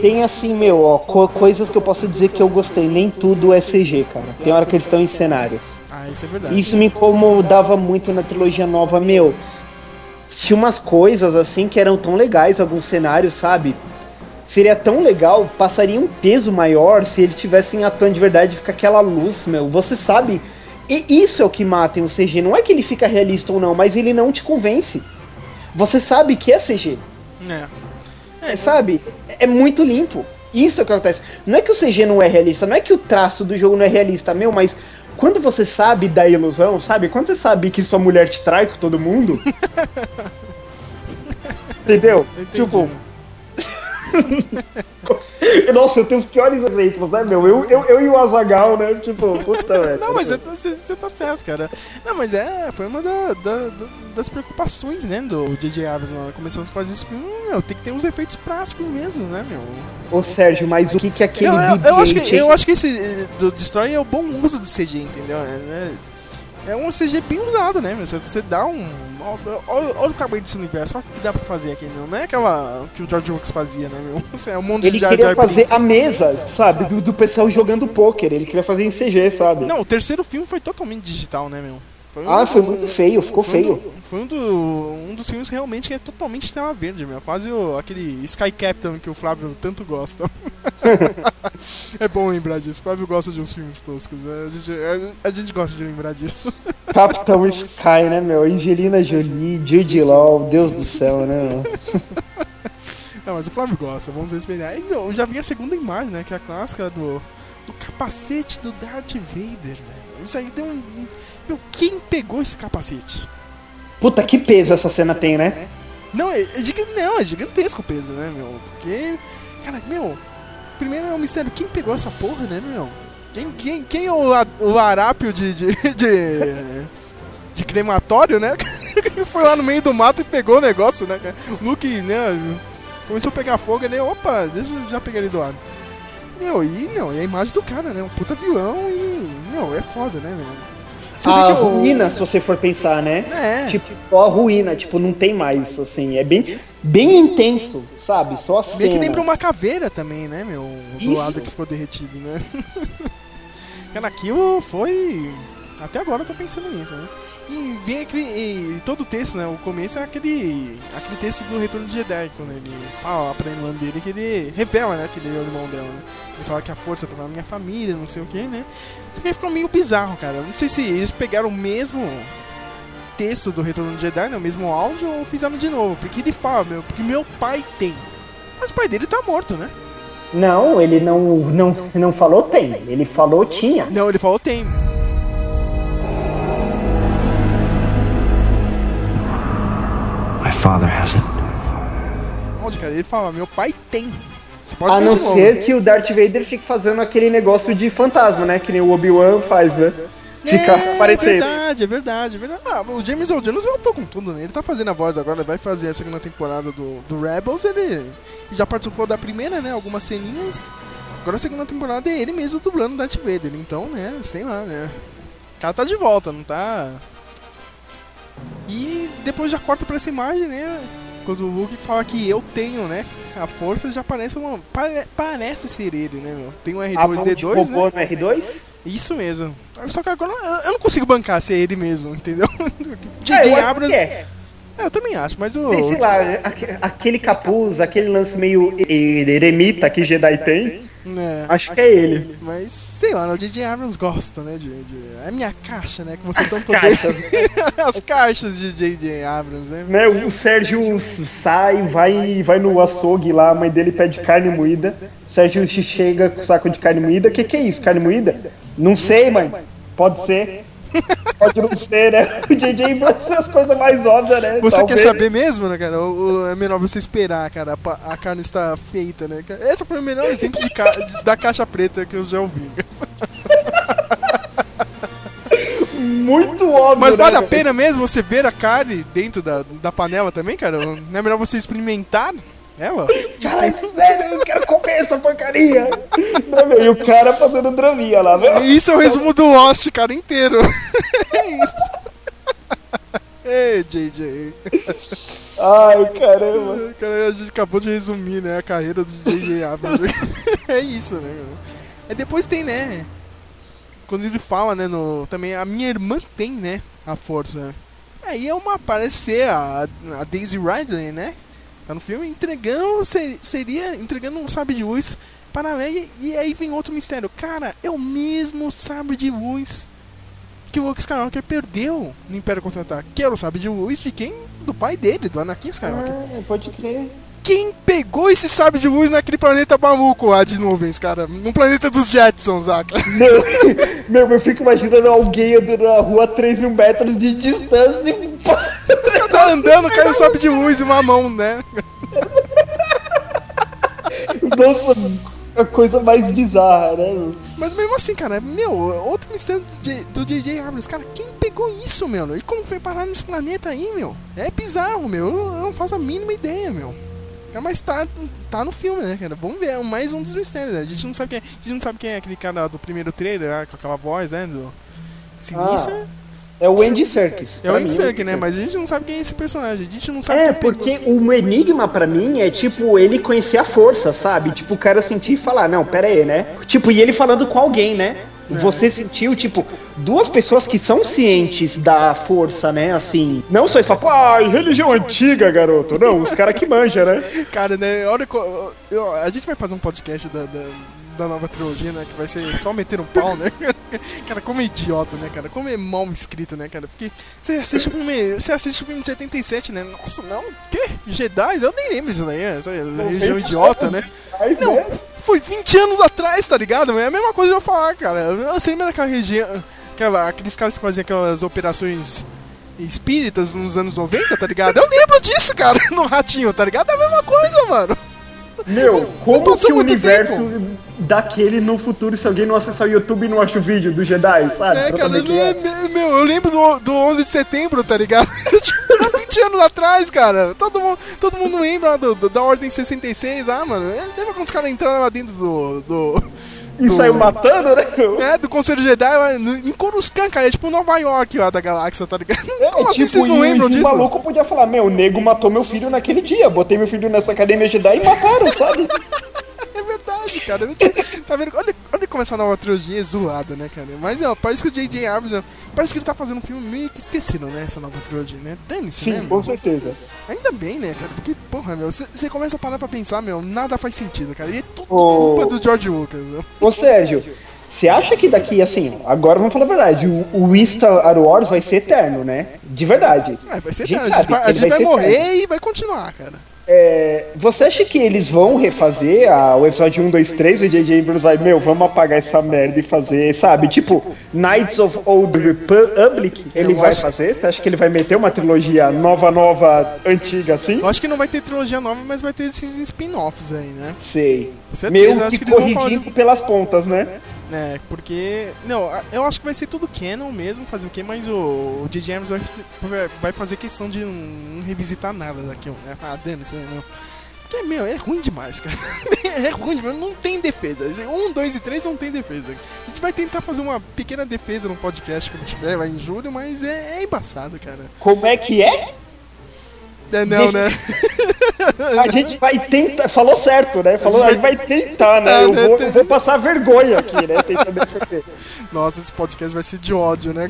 Tem assim, meu, ó, co- coisas que eu posso dizer que eu gostei. Nem tudo é CG, cara. Tem hora que eles estão em cenários. Ah, isso é verdade. Isso me incomodava muito na trilogia nova, meu. Tinha umas coisas assim que eram tão legais, alguns cenários, sabe? Seria tão legal, passaria um peso maior se eles tivessem atuando de verdade, fica aquela luz, meu. Você sabe. E isso é o que mata em um CG. Não é que ele fica realista ou não, mas ele não te convence. Você sabe que é CG. É. É, sabe? É muito limpo. Isso é o que acontece. Não é que o CG não é realista, não é que o traço do jogo não é realista, meu, mas quando você sabe da ilusão, sabe? Quando você sabe que sua mulher te trai com todo mundo. Entendeu? Tipo. Nossa, eu tenho os piores exemplos, né, meu? Eu, eu, eu e o Azagal, né? Tipo, puta, velho. Não, mas você, você tá certo, cara. Não, mas é, foi uma da- da- da- das preocupações, né, do J.J. Abrams. Ela começou a fazer isso, hum, meu, tem que ter uns efeitos práticos mesmo, né, meu? Ô Sérgio, mas o que que é aquele Eu, eu, eu acho que, BB-8 eu acho que esse eh, do Destroy é o bom uso do CG, entendeu? É, né? é um CG bem usado, né? Você, você dá um. Olha, olha- o tamanho desse universo, olha o que dá pra fazer aqui, meu. Não é aquela que o George Lucas fazia, né, meu? É um monte Ele de queria fazer a mesa, sabe? Do, do pessoal jogando pôquer. Ele queria fazer em CG, sabe? Não, o terceiro filme foi totalmente digital, né, meu? Foi Ah, foi muito feio, ficou foi um feio. do- foi um, do, um dos filmes realmente que é totalmente tela verde, meu. Quase o, aquele Sky Captain que o Flávio tanto gosta. é bom lembrar disso. O Flávio gosta de uns filmes toscos. né? A gente, a, a gente gosta de lembrar disso. Capitão Sky, né, meu? Angelina Jolie, Jude Law, Deus do céu, né, meu? Não, mas o Flávio gosta, vamos respeitar. E, meu, eu já vi a segunda imagem, né? Que é a clássica do, do capacete do Darth Vader, velho. Isso aí um. um- Meu, quem pegou esse capacete? Puta, que peso essa cena tem, né? Não, é, é gigan- não, é gigantesco o peso, né, meu? Porque. Cara, meu. Primeiro é um mistério, quem pegou essa porra, né, meu? Quem, quem, quem é o, o arápio de. de, de, de crematório, né? Que foi lá no meio do mato e pegou o negócio, né, cara? O Luke, né? Começou a pegar fogo, né? Opa, deixa eu já pegar ele do lado. Meu, e não, e a imagem do cara, né? Um puta vilão e. Meu, é foda, né, meu? A ruína, se você for pensar, né? É. Tipo, só a ruína, tipo, não tem mais, assim. É bem, bem intenso, sabe? Só a cena. Meio que lembra uma caveira também, né, meu? Do Isso. lado que ficou derretido, né? Cara, aquilo foi. Até agora eu tô pensando nisso, né? E vem aquele. E todo o texto, né? O começo é aquele. aquele texto do Retorno de Jedi, quando ele fala pra irmã dele que ele revela, né? Que ele é o irmão dela, né? Ele fala que a força tá na minha família, não sei o que, né? Isso que ficou meio bizarro, cara. Não sei se eles pegaram o mesmo texto do Retorno de Jedi, né? O mesmo áudio ou fizeram de novo. Porque ele fala, meu, porque meu pai tem. Mas o pai dele tá morto, né? Não, ele não, não, não falou tem. Ele falou tinha. Não, ele falou tem. Father has it. Onde, cara? Ele fala, meu pai tem. A não novo. ser que o Darth Vader fique fazendo aquele negócio de fantasma, né? Que nem o Obi-Wan faz, né? Fica é, aparecendo. É verdade, é verdade, é verdade. Ah, o James Earl Jones voltou com tudo, né? Ele tá fazendo a voz agora, vai fazer a segunda temporada do, do Rebels, ele já participou da primeira, né? Algumas ceninhas. Agora a segunda temporada é ele mesmo dublando Darth Vader. Então, né, sei lá, né? O cara tá de volta, não tá. E depois já corta pra essa imagem, né? Quando o Luke fala que eu tenho, né? A força já parece uma. pare- parece ser ele, né, meu? Tem um A mão de R2D2, robô né? no R2? Isso mesmo. Só que agora eu- não consigo bancar ser ele mesmo, entendeu? É, DJ Abrams. que é. É, eu também acho, mas o. Sei lá, aque- aquele capuz, aquele lance meio eremita que Jedi tem. É. Acho que é ele. Mas, sei lá, né, o J.J. Abrams gosta, né? De, de- é a minha caixa, né? Que você As tanto caixas. odeia. As caixas de J.J. Abrams, né? Né, o Sérgio sai, vai, vai no açougue lá, a mãe dele pede carne moída. Sérgio chega com o saco de carne moída. Que que é isso, carne moída? Não sei, mãe. Pode ser. Pode não ser, né? O JJ vai ser as coisas mais óbvias, né? Você Talvez. quer saber mesmo, né, cara? Ou, é melhor você esperar, cara? A, a carne está feita, né? Esse foi o melhor exemplo de ca- da caixa preta que eu já ouvi. Muito óbvio, Mas vale né, a pena mesmo você ver a carne dentro da, da panela também, cara? Não é melhor você experimentar ela? Caralho, sério, eu quero comer essa porcaria. Não, meu, e o cara fazendo draminha lá, meu. Isso é o resumo do Lost, cara, inteiro. é isso. Ei, JJ. Ai, caramba. Cara, a gente acabou de resumir, né, a carreira do JJ Abrams. é isso, né? cara? Aí depois tem, né, quando ele fala, né, no, também a minha irmã tem, né, a força. né? Aí é uma aparecer a, a Daisy Ridley, né? Tá no filme entregando se- seria entregando um sabre de luz para a Leia e aí vem outro mistério. Cara, é o mesmo sabre de luz que o Luke Skywalker perdeu no Império Contra-Ataque. Que era o sabre de luz de quem? Do pai dele, do Anakin Skywalker. Ah, pode crer. Quem pegou esse sabre de luz naquele planeta maluco lá de nuvens, cara? No planeta dos Jetsons, cara. Meu, meu, eu fico imaginando alguém andando na rua a 3 mil metros de distância e Tá andando, cai um sabre de luz e uma mão, né? Nossa, a coisa mais bizarra, né, meu? Mas mesmo assim, cara, meu, outro mistério do, DJ Abrams, cara, quem pegou isso, meu? E como foi parar nesse planeta aí, meu? É bizarro, meu. Eu, eu não faço a mínima ideia, meu. Cara, Mas tá, tá no filme, né, cara? Vamos ver, é mais um dos mistérios, né? A gente não sabe quem é, a gente não sabe quem é aquele cara do primeiro trailer, lá, com aquela voz, né? Do Sinistra. É o Andy Serkis. é o Andy Serkis, né? Mas a gente não sabe quem é esse personagem. A gente não sabe É, porque o enigma pra mim é tipo ele conhecer a força, sabe? Tipo, o cara sentir e falar, não, pera aí, né? Tipo, e ele falando com alguém, né? Você sentiu, tipo, duas pessoas que são cientes da força, né? Assim, não só isso, fala, religião antiga, garoto. Não, os caras que manjam, né? Cara, né? Olha, a gente vai fazer um podcast da, da, da nova trilogia, né? Que vai ser só meter um pau, né? Cara, como é idiota, né, cara? Como é mal escrito, né, cara? Porque você assiste o filme. Você assiste o filme de 77, né? Nossa, não, o quê? Jedi? Eu nem lembro disso daí, essa região idiota, né? Não, né? foi 20 anos atrás, tá ligado? É a mesma coisa que eu falar, cara. Você lembra daquela região. Aquela, aqueles caras que faziam aquelas operações espíritas nos anos 90, tá ligado? Eu lembro disso, cara, no ratinho, tá ligado? É a mesma coisa, mano. Meu, como que o universo tempo. Daquele no futuro, se alguém não acessar o YouTube e não acha o vídeo do Jedi, sabe? É, Pra cara, quem é. meu, eu lembro do, do 11 de setembro, tá ligado? Tipo, 20 anos atrás, cara. Todo mundo, todo mundo lembra do, do- da Ordem 66, ah, mano. É, Lembra quando os caras entraram lá dentro do. do E do- saiu matando, né? É, do Conselho Jedi em Coruscant, cara. É tipo Nova York lá da galáxia, tá ligado? Como assim tipo, vocês não lembram disso? O maluco podia falar, meu, o nego matou meu filho naquele dia. Botei meu filho nessa academia Jedi e mataram, sabe? Verdade, cara. tá vendo? Olha, olha como essa nova trilogia é zoada, né, cara? Mas, ó, parece que o J.J. Abrams, ó, parece que ele tá fazendo um filme meio que esquecido, né? Essa nova trilogia, né? Dane-se, né? Sim, com certeza. Ainda bem, né, cara? Porque, porra, meu, você começa a parar pra pensar, meu, nada faz sentido, cara. E é tudo Ô. culpa do George Lucas, ó. Ô Sérgio, você acha que daqui, assim, agora vamos falar a verdade, o, o Star Wars vai ser eterno, né? De verdade. É, vai ser A gente eterno. A gente vai, a gente vai morrer eterno. e vai continuar, cara. É, você acha que eles vão refazer a- o episódio 1, 2, 3 e o J.J. Abrams vai, meu, vamos apagar essa merda e fazer, sabe? Tipo, Knights of Old Republic, ele Eu vai acho- fazer? Você acha que ele vai meter uma trilogia nova, nova, antiga assim? Eu acho que não vai ter trilogia nova, mas vai ter esses spin-offs aí, né? Sei. Certeza, Meio que que corridinho de- pelas pontas, né? É, porque. Não, eu acho que vai ser tudo canon mesmo, fazer o quê? Mas o, o. Abrams vai, vai- fazer questão de não, não revisitar nada daquilo, né? Ah, dane-se, né, meu? Porque, meu, é ruim demais, cara. é ruim demais, não tem defesa. Um, dois e três não tem defesa. A gente vai tentar fazer uma pequena defesa no podcast quando tiver, vai em julho, mas é, é embaçado, cara. Como é que é? É, não, né? A gente vai tentar. Falou certo, né? Falou, a gente vai tentar, né? Eu né? vou, eu vou passar vergonha aqui, né? Tentando defender. Nossa, esse podcast vai ser de ódio, né?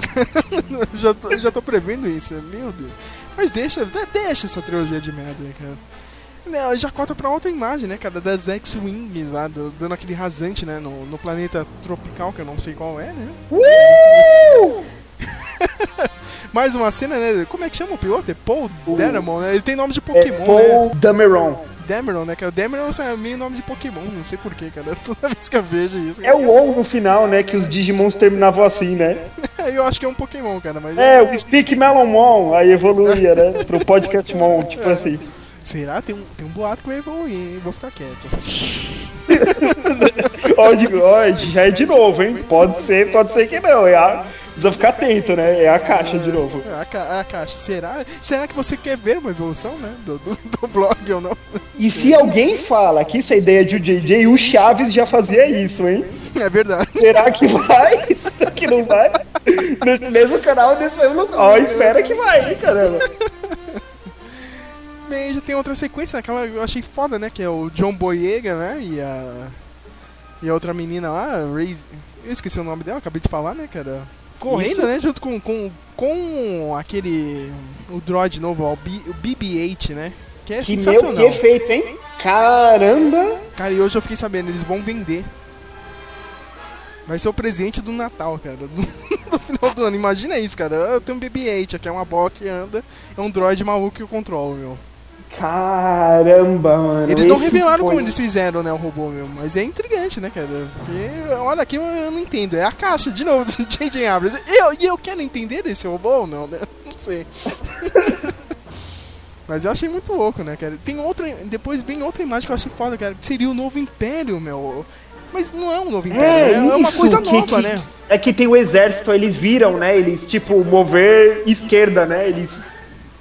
Eu já, tô, já tô prevendo isso, meu Deus. Mas deixa, de- deixa essa trilogia de merda aí, cara. Né, já corta pra outra imagem, né, cara? Das X-Wings lá, do- dando aquele rasante, né? No, no planeta tropical, que eu não sei qual é, né? Mais uma cena, né? Como é que chama o piloto? É Paul Dameron, né? Ele tem nome de Pokémon, é Paul né? Dameron. Dameron, né? Que o Dameron é meio nome de Pokémon, não sei porquê, cara. Toda vez que eu vejo isso. É o On no final, né? Que os Digimons terminavam assim, né? eu acho que é um Pokémon, cara, mas. É, o Speak Melonmon, aí evoluía, né? Pro Podcastmon, tipo assim. Será? Tem um, tem um boato que vai evoluir, hein? Vou ficar quieto. Ó, já é de novo, hein? Pode ser, pode ser que não. É a... Precisa ficar atento, né? É a caixa de novo. É, A, ca- a caixa. Será? Será que você quer ver uma evolução, né? Do, do, do blog ou não? E se alguém fala que isso é ideia de o JJ, o Chaves já fazia isso, hein? É verdade. Será que vai? Será que não vai? Nesse mesmo canal, nesse mesmo lugar. Ó, espera que vai, hein, caramba. Bem, já tem outra sequência, que eu achei foda, né? Que é o John Boyega, né? E a. E a outra menina lá, Raze. Eu esqueci o nome dela, acabei de falar, né, cara? Correndo, Isso. né? Junto com, com, com aquele. O droid novo, ó, o, B, o BB-8, né? Que é Que meu, sensacional. que efeito, hein? Caramba! Cara, e hoje eu fiquei sabendo, eles vão vender. Vai ser o presente do Natal, cara. Do, do final do ano. Imagina isso, cara. Eu tenho um BB-8, aqui é uma bola que anda. É um droid maluco que eu controlo, meu. Caramba, mano. Eles não revelaram foi- como eles fizeram, né, o robô, meu. Mas é intrigante, né, cara? Porque, olha, aqui eu, eu não entendo. É a caixa, de novo, do J.J. Abrams. E eu, e eu quero entender esse robô ou não, né? Não sei. Mas eu achei muito louco, né, cara? Tem outra. Depois vem outra imagem que eu achei foda, cara. Que seria o novo Império, meu. Mas não é um novo Império, É, né? É uma coisa que- nova, que- né? É que tem o exército, eles viram, né? Eles, tipo, mover esquerda, né? Eles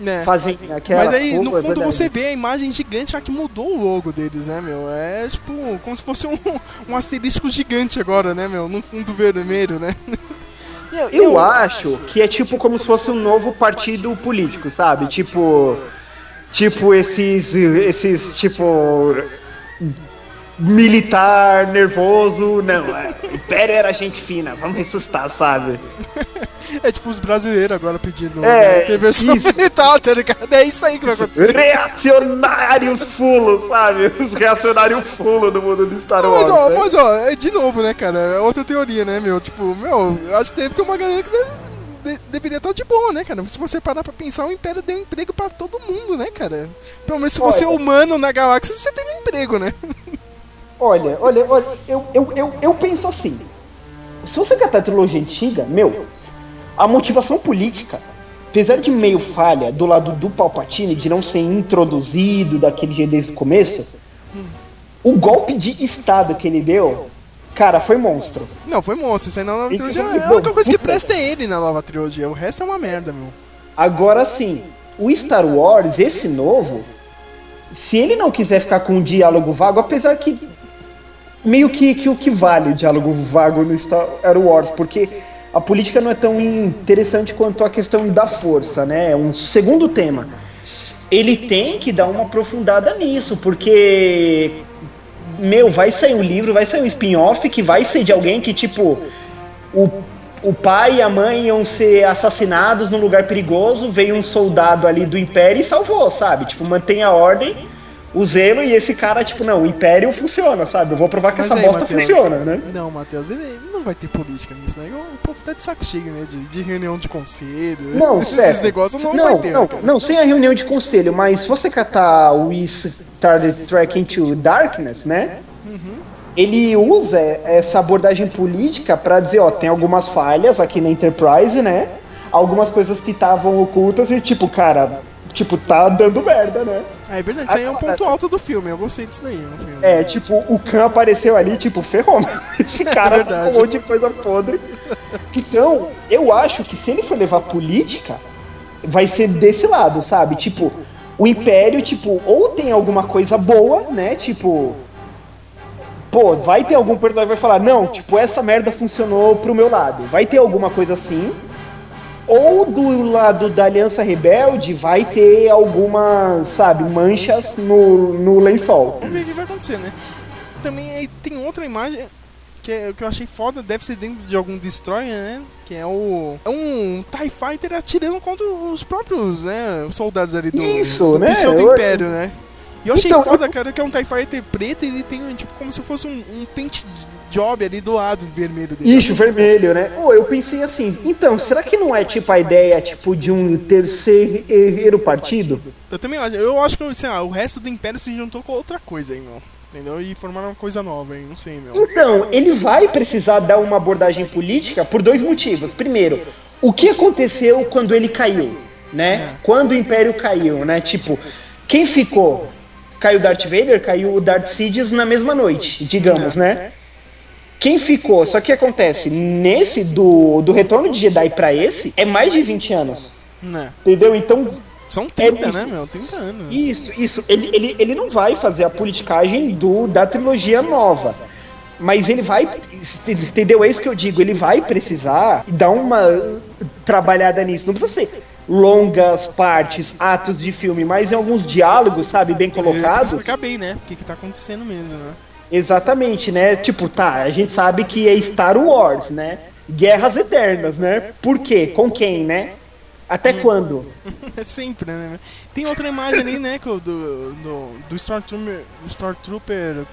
né? fazem aquela. Mas aí, no é fundo, verdade. você vê a imagem gigante que mudou o logo deles, né, meu? É tipo, como se fosse um, um asterisco gigante agora, né, meu? No fundo vermelho, né? E eu, Eu acho que é tipo como se fosse um novo partido político, sabe? Tipo. Tipo esses. Esses, tipo. Militar, nervoso. Não, é, o Império era gente fina, vamos ressuscitar, sabe? É tipo os brasileiros agora pedindo É, né, isso. militar, tá ligado? É isso aí que vai acontecer. Reacionários fulos, sabe? Os reacionários fulos do mundo do Star Wars. mas, ó, né? mas ó, é de novo, né, cara? É outra teoria, né, meu? Tipo, meu, eu acho que deve ter uma galera que deve- de- deveria estar de boa, né, cara? Se você parar pra pensar, o Império deu emprego pra todo mundo, né, cara? Pelo menos se você é Olha. humano na galáxia, você teve um emprego, né? Olha, olha, olha, eu, eu, eu, eu penso assim. Se você catar a trilogia antiga, meu, a motivação política, apesar de meio falha do lado do Palpatine, de não ser introduzido daquele jeito desde o começo, o golpe de Estado que ele deu, cara, foi monstro. Não, foi monstro. Isso aí na nova trilogia. bom, A única coisa que presta é ele na nova trilogia. O resto é uma merda, meu. Agora sim, o Star Wars, esse novo, se ele não quiser ficar com um diálogo vago, apesar que meio que, que o que vale o diálogo vago no Star Wars, porque a política não é tão interessante quanto a questão da força, né? É um segundo tema. Ele tem que dar uma aprofundada nisso, porque meu, vai sair um livro, vai sair um spin-off que vai ser de alguém que tipo o, o pai e a mãe iam ser assassinados num lugar perigoso, veio um soldado ali do Império e salvou, sabe? Tipo, mantém a ordem, o zelo e esse cara, tipo, não, o Império funciona, sabe? Eu vou provar que Mas essa aí, bosta Matheus, funciona, né? Não, Matheus, ele não vai ter política nisso, né? O povo tá de saco cheio, né? De, de reunião de conselho. Não, esses sério. negócios não, não, vai ter, não, não, sem a reunião de conselho, mas se você catar o Star Trek Into Darkness, né? Ele usa essa abordagem política pra dizer, ó, tem algumas falhas aqui na Enterprise, né? Algumas coisas que estavam ocultas e tipo, cara, tipo, tá dando merda, né? É verdade, isso aí é um ponto alto do filme. Eu gostei disso daí no filme. É, tipo, o Khan apareceu ali, tipo, ferrou. Esse cara tá com um monte de coisa podre. Então, eu acho que se ele for levar política, vai ser desse lado, sabe? Tipo, o Império, tipo, ou tem alguma coisa boa, né? Tipo. Pô, vai ter algum personagem que vai falar, não, tipo, essa merda funcionou pro meu lado. Vai ter alguma coisa assim. Ou do lado da Aliança Rebelde vai ter algumas, sabe, manchas no, no lençol. Vamos ver o que vai acontecer, né? Também tem outra imagem que, é, que eu achei foda, deve ser dentro de algum destroyer, né? Que é o. É um TIE Fighter atirando contra os próprios, né? Os soldados ali do, Isso, do né? pseudo Eu- Império, né? E eu achei Então, foda, cara, que é um TIE Fighter preto e ele tem, tipo, como se fosse um, um paint job ali do lado vermelho dele. Ixi, vermelho, né? Ô, eu pensei assim, então, será que não é tipo a ideia tipo de um terceiro partido? Eu também acho. Eu acho que, sei lá, o resto do Império se juntou com outra coisa aí, meu. Entendeu? E formaram uma coisa nova aí, não sei, meu. Então, ele vai precisar dar uma abordagem política por dois motivos. Primeiro, o que aconteceu quando ele caiu, né? Quando o Império caiu, né? Tipo, quem ficou? Caiu Darth Vader, caiu o Darth Sidious na mesma noite, digamos, né? Quem ficou? Só que acontece, nesse do, do Retorno de Jedi pra esse, é mais de 20 anos. Né? Entendeu? Então. São 30, é, né, meu? 30 anos. Isso, isso. Ele, ele, ele não vai fazer a politicagem do, da trilogia nova. Mas ele vai. Entendeu? É isso que eu digo. Ele vai precisar dar uma trabalhada nisso. Não precisa ser longas partes, atos de filme, mas em alguns diálogos, sabe, bem colocados. explicar bem, né? O que, que tá acontecendo mesmo, né? Exatamente, né? Tipo, tá, a gente sabe que é Star Wars, né? Guerras Eternas, né? Por quê? Com quem, né? Até quando? É sempre, né? Tem outra imagem ali, né? Do, do, do Stormtrooper, Stormtrooper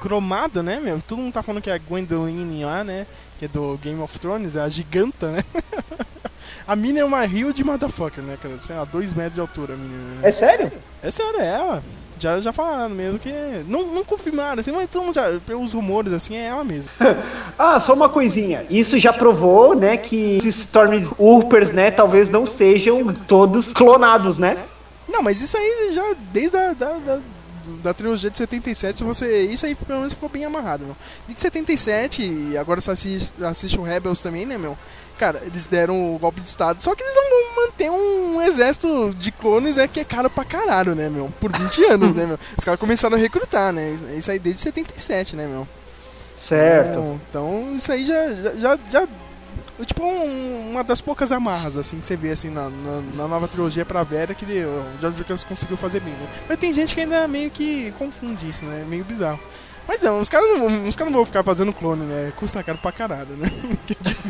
cromado, né, meu? Todo mundo tá falando que é a Gwendoline lá, né? Que é do Game of Thrones, é a giganta, né? a mina é uma rio de motherfucker, né, cara? Sei lá, dois metros de altura a menina. Né? É sério? É sério, é ela. Já, já falaram mesmo que. Não, não confirmaram, assim, mas todo mundo já, pelos rumores, assim, é ela mesmo. ah, só uma coisinha. Isso já provou, né, que esses Stormtroopers, né, talvez não sejam todos clonados, né? Não, mas isso aí já desde a da, da, da trilogia de 77, se você. Isso aí pelo menos ficou bem amarrado, meu. De 77, e agora você assiste, assiste o Rebels também, né, meu? Cara, eles deram o golpe de estado, só que eles vão manter um exército de clones é que é caro pra caralho, né, meu? Por 20 anos, né, meu? Os caras começaram a recrutar, né? Isso aí desde 77, né, meu? Certo. Então, então isso aí já, já, já tipo um, uma das poucas amarras assim que você vê assim na, na, na nova trilogia pra Vera que ele, o George Lucas conseguiu fazer bem, né? Mas tem gente que ainda meio que confunde isso, né? Meio bizarro. Mas não, os caras não, os cara não vão ficar fazendo clone, né? Custa caro pra caralho, né?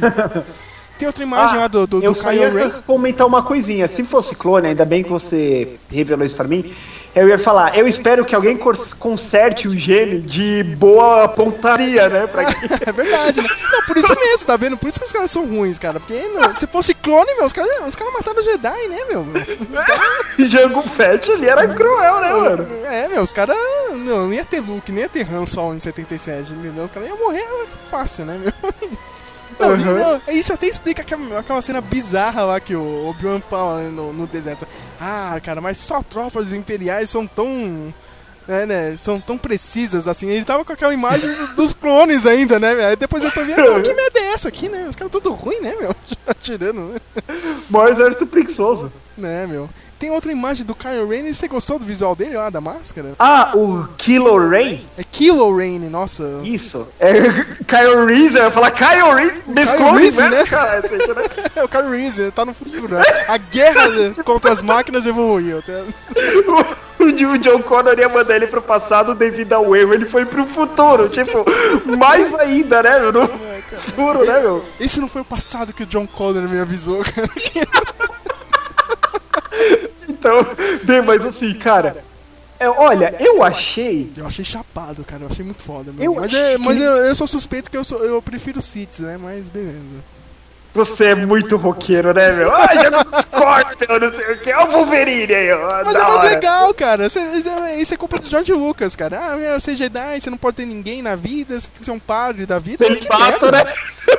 Tem outra imagem ah, lá do, do, do eu Kylo Ren. comentar uma coisinha. Se fosse clone, ainda bem que você revelou isso pra mim. Eu ia falar, eu espero que alguém conserte o gene de boa pontaria, né? Pra... é verdade, né? Não, por isso mesmo, tá vendo? Por isso que os caras são ruins, cara. Porque não, se fosse clone, meu, os caras os cara mataram o Jedi, né, meu? Os cara... Jango Fett ali era cruel, né, mano? É, meu, os caras não, não ia ter Luke, nem ia ter Han Solo em 77, entendeu? Os caras iam morrer fácil, né, meu? Não, uhum. não, isso até explica aquela, aquela cena bizarra lá que o Obi-Wan fala né, no, no deserto. Ah, cara, mas só tropas imperiais são tão. É, né, são tão precisas assim. Ele tava com aquela imagem dos clones ainda, né, velho? Aí depois eu fui ver, que merda é essa aqui, né? Os caras tudo ruim, né, meu? Atirando, né? Maior exército preguiçoso. Né, meu. Tem outra imagem do Kylo Ren e você gostou do visual dele lá, da máscara? Ah, o Kylo Ren? É Kylo Ren, nossa. Isso. É Kylo Reese, eu ia falar Kylo Reese, mesclou Reese, né? Cara, né? é o Kylo Reese, tá no futuro. Né? A guerra contra as máquinas evoluiu. Tá? o John Connor ia mandar ele pro passado devido ao erro, ele foi pro futuro, tipo, mais ainda, né, meu? No é, futuro, né, meu? Esse não foi o passado que o John Connor me avisou, cara. Então, bem, mas assim, cara. É, olha, eu achei. Eu achei chapado, cara. Eu achei muito foda. Eu mas é, mas eu, eu, sou suspeito que eu, sou, eu prefiro Cities, né? Mas beleza. Você é muito roqueiro, né, meu? Ah, já corta, eu não sei o que. Olha o Wolverine aí, ó. Mas é mais legal, cara. Isso é, isso é culpa do George Lucas, cara. Ah, meu, você é Jedi, você não pode ter ninguém na vida, você tem que ser um padre da vida. Celibato, né?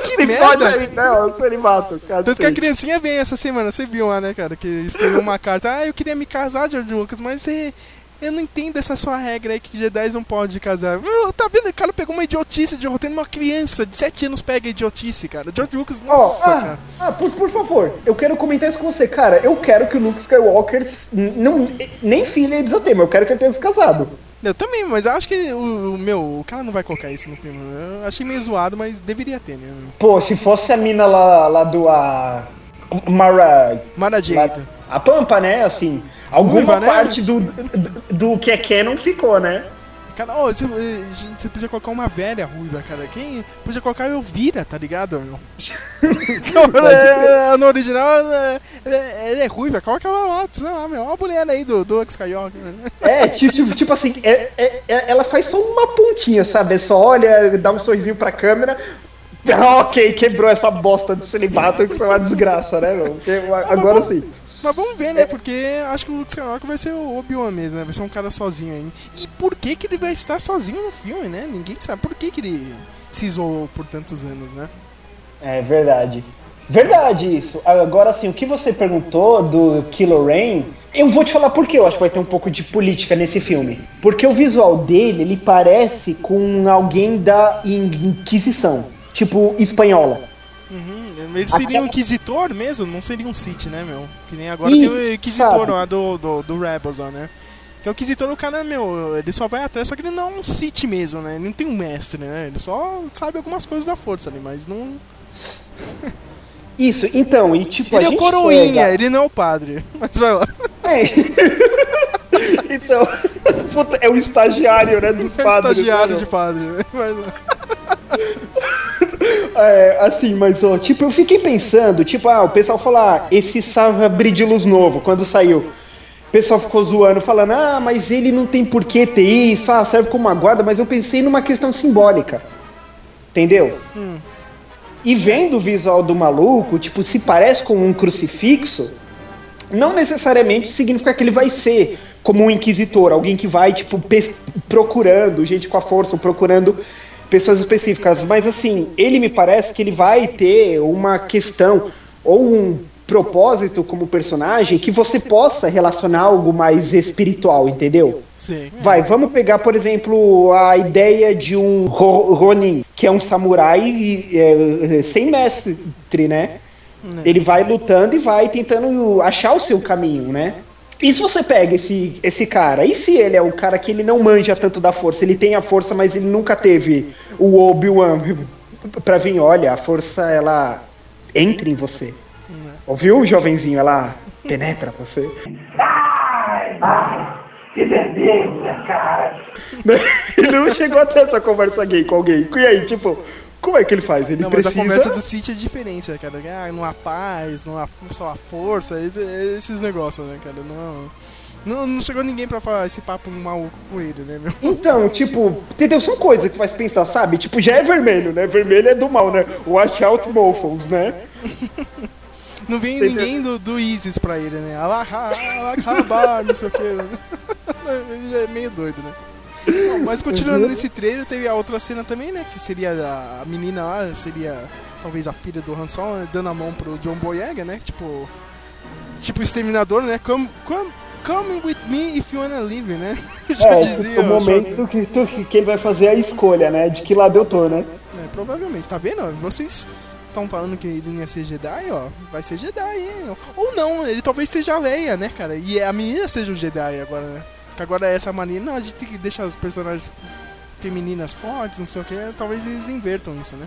Que merda. aí, né? O celibato, cara. Tanto que a criancinha vem essa semana, você viu lá, né, cara? Que escreveu uma carta. Ah, eu queria me casar, George Lucas, mas você eu não entendo essa sua regra aí que Jedi não pode casar. Tá vendo? O cara pegou uma idiotice de roteiro. Uma criança de 7 anos pega idiotice, cara. George Lucas, nossa, oh, ah, cara. Ah, por, por favor, eu quero comentar isso com você, cara. Eu quero que o Luke Skywalker não, nem filha ele precisa ter, mas eu quero que ele tenha descasado. Eu também, mas eu acho que o, o, meu, o cara não vai colocar isso no filme. Eu achei meio zoado, mas deveria ter, né? Pô, se fosse a mina lá, lá do a Mara Mara Jade. A Pampa, né, assim, Alguma Ruiva, né? parte né? do, do, do que é Canon ficou, né? Cara, oh, você, você, podia colocar uma velha ruiva, cara. Quem podia colocar Elvira, tá ligado? é, no original, é, é, ele é ruiva. Coloca ela lá, sei lá, meu. Olha a mulher aí do, do Skywalker. É, tipo, tipo assim, é, é, é, ela faz só uma pontinha, sabe? É só olha, dá um sorrisinho pra câmera. ok, quebrou essa bosta de celibato que é uma desgraça, né, meu? Porque, agora sim. Mas vamos ver, né? Porque acho que o Luke Skywalker vai ser o Obi-Wan mesmo, né? Vai ser um cara sozinho aí. E por que que ele vai estar sozinho no filme, né? Ninguém sabe. Por que que ele se isolou por tantos anos, né? É verdade. Verdade isso. Agora, assim, o que você perguntou do Kylo Ren, eu vou te falar por que eu acho que vai ter um pouco de política nesse filme. Porque o visual dele, ele parece com alguém da Inquisição, tipo espanhola. Uhum. Ele seria um Inquisitor mesmo, não seria um Sith, né, meu? Que nem agora Isso, tem o Inquisitor sabe? lá do, do, do Rebels, ó, né? Que é o Inquisitor, o cara, meu, ele só vai atrás, só que ele não é um Sith mesmo, né? Ele não tem um mestre, né? Ele só sabe algumas coisas da força ali, mas não. Isso, então, e tipo. Ele é o coroinha, pega... ele não é o padre. Mas vai lá. É. então, puta, é o estagiário, né, dos é padres. É o estagiário né? de padre, né? Mas... É, assim, mas ó, tipo, eu fiquei pensando, tipo, ah, o pessoal fala, ah, esse sabre de luz novo, quando saiu. O pessoal ficou zoando, falando, ah, mas ele não tem por que ter isso, ah, serve como uma guarda, mas eu pensei numa questão simbólica. Entendeu? Hum. E vendo o visual do maluco, tipo, se parece com um crucifixo, não necessariamente significa que ele vai ser como um inquisitor, alguém que vai, tipo, procurando gente com a força, procurando pessoas específicas, mas assim, ele me parece que ele vai ter uma questão ou um propósito como personagem que você possa relacionar algo mais espiritual, entendeu? Sim. Vai, vamos pegar, por exemplo, a ideia de um Ronin, que é um samurai é, sem mestre, né? É. Ele vai lutando e vai tentando achar o seu caminho, né? E se você pega esse, esse cara, e se ele é o cara que ele não manja tanto da força, ele tem a força, mas ele nunca teve o Obi-Wan pra vir, olha, a força ela entra em você. Uhum. Ouviu, jovenzinho? Ela penetra você. Ai, ai, que delícia, cara! ele não chegou a ter essa conversa gay com alguém. E aí, tipo, como é que ele faz? Ele não, precisa... mas a conversa do City é diferença, cara. Ah, não há paz, não há só a força, esses negócios, né, cara? Não, não, não chegou ninguém pra falar esse papo maluco com ele, né, meu? Então, tipo, entendeu? São coisas que faz pensar, sabe? Tipo, já é vermelho, né? Vermelho é do mal, né? Watch out, Mofos, né? Não vem entendeu? ninguém do, do ISIS pra ele, né? Acabar, não sei o que. Ele é meio doido, né? mas continuando uhum. nesse trailer, teve a outra cena também, né? Que seria a, menina lá, seria talvez a filha do Han Solo, né, dando a mão pro John Boyega, né? Tipo, tipo exterminador, né? Come, come, come with me if you wanna live, né? Já é, dizia. o momento do que, do que ele vai fazer a escolha, né? De que lado eu tô, né? É, provavelmente. Tá vendo? Vocês estão falando que ele ia ser Jedi, ó. Vai ser Jedi, hein? Ou não, ele talvez seja a Leia, né, cara? E a menina seja o Jedi agora, né? Que agora é essa mania, não, a gente tem que deixar os personagens femininas fortes, não sei o que, talvez eles invertam isso, né?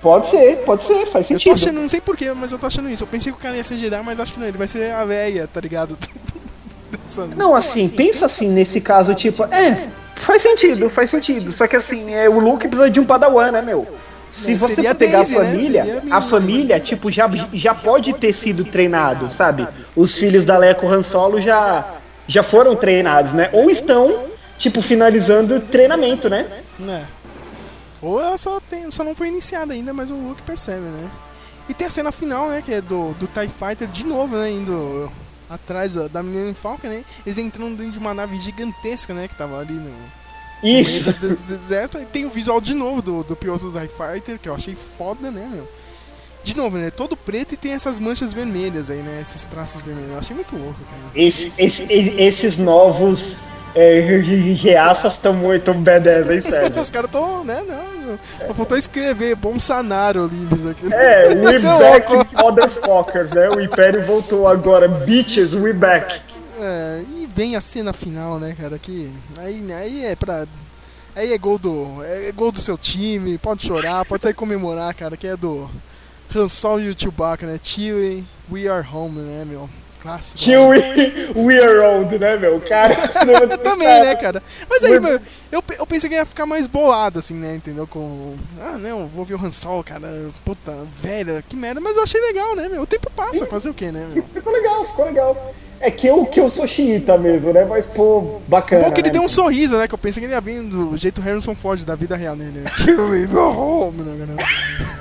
Pode ser, pode ser, faz sentido. Eu tô achando, não sei porquê, mas eu tô achando isso. Eu pensei que o cara ia ser Jedi, mas acho que não, ele vai ser a véia, tá ligado? não, assim, pensa assim nesse caso, tipo, é, faz sentido, faz sentido. Só que assim, é, o Luke precisa de um padawan, né, meu? Se é, você for pegar Daisy, a né? família, né? a, a família, tipo, já, já pode ter sido treinado, sabe? Os filhos da Leia com Han Solo já já foram treinados, né? Ou estão, tipo, finalizando treinamento, né? É. Ou ela só, tem, só não foi iniciada ainda, mas o Luke percebe, né? E tem a cena final, né? Que é do, do TIE Fighter de novo, né? Indo atrás da menina Falcon, né? Eles entrando dentro de uma nave gigantesca, né? Que tava ali no. Isso! No deserto. E tem o visual de novo do, do piloto do TIE Fighter, que eu achei foda, né, meu? De novo, né? Todo preto e tem essas manchas vermelhas aí, né? Esses traços vermelhos. Eu achei muito louco, cara. Esse, esse, esses novos é, reaças estão muito badass, hein, Sérgio? Os caras estão, né? Não, é. faltou escrever Bolsonaro livros aqui. É, we back, motherfuckers, né? O Império voltou agora. Bitches, we back. É, e vem a cena final, né, cara? Que aí, aí é pra. Aí é gol do. É gol do seu time, pode chorar, pode sair comemorar, cara, que é do Han Solo e o Chewbacca, né? Chewie, we are home, né, meu? clássico. Tinha o We, We Are Old, né, meu? Cara. Também, né, cara? Mas aí, meu, eu, eu pensei que ia ficar mais bolado, assim, né, entendeu? Com. Ah, não, vou ver o Han Solo, cara. Puta, velha, que merda. Mas eu achei legal, né, meu? O tempo passa, fazer o quê, né, meu? Ficou legal, ficou legal. É que eu, que eu sou xiita mesmo, né? Mas, pô, bacana. Bom que ele né? deu um sorriso, né? Que eu pensei que ele ia vir do jeito Harrison Ford da vida real, né? né? Kill me, go home, né,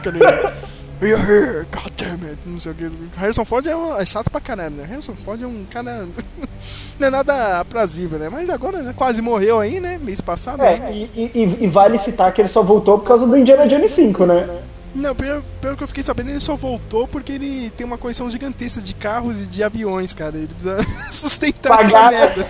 cara? You're here, god damn it, não sei o que. Harrison Ford é, um- é chato pra caralho, né? Harrison Ford é um cara. não é nada aprazível, né? Mas agora, né? Quase morreu aí, né? Mês passado. É, né? e, e- e vale citar que ele só voltou por causa do Indiana Jones 5, né? Não, pelo, pelo que eu fiquei sabendo, ele só voltou porque ele tem uma coleção gigantesca de carros e de aviões, cara. Ele precisa sustentar Pagar. essa merda.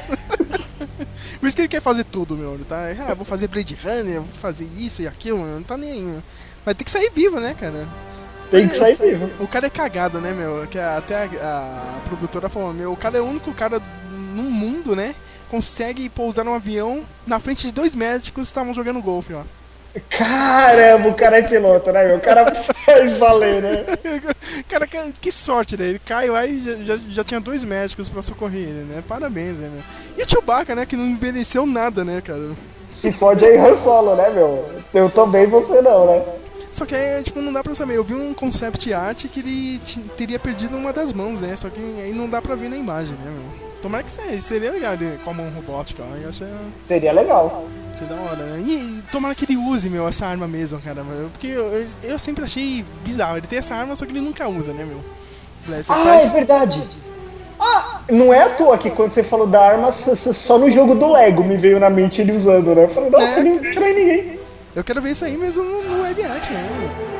Por isso que ele quer fazer tudo, meu. Ele tá, ah, vou fazer Blade Runner, vou fazer isso e aquilo, meu. Não tá nem aí, meu. Mas tem que sair vivo, né, cara? Tem que sair vivo. O cara é cagado, né, meu? Que até a, a produtora falou, meu, o cara é o único cara no mundo, né? Consegue pousar num avião na frente de dois médicos que estavam jogando golfe, ó. Caramba, o cara é piloto, né, meu? O cara fez valer, né? Cara, que, sorte, né? Ele cai lá e já, já, já tinha dois médicos pra socorrer ele, né? Parabéns, né, meu? E o Chewbacca, né? Que não envelheceu nada, né, cara? Se fode aí Han Solo, né, meu? Eu também, você não, né? Só que aí, tipo, não dá pra saber. Eu vi um concept art que ele teria perdido uma das mãos, né? Só que aí não dá pra ver na imagem, né, meu? Tomara que seja. Seria legal ele com a mão robótica. Eu achei... Seria legal. Seria da hora. né? E tomara que ele use, meu, essa arma mesmo, cara. meu. Porque eu, eu, eu sempre achei bizarro. Ele tem essa arma, só que ele nunca usa, né, meu? Ah, é verdade. Ah, não é à toa que quando você falou da arma, só no jogo do Lego me veio na mente ele usando, né? Eu falei, nossa, É. ele não trai ninguém. Eu quero ver isso aí mesmo no, no action, né?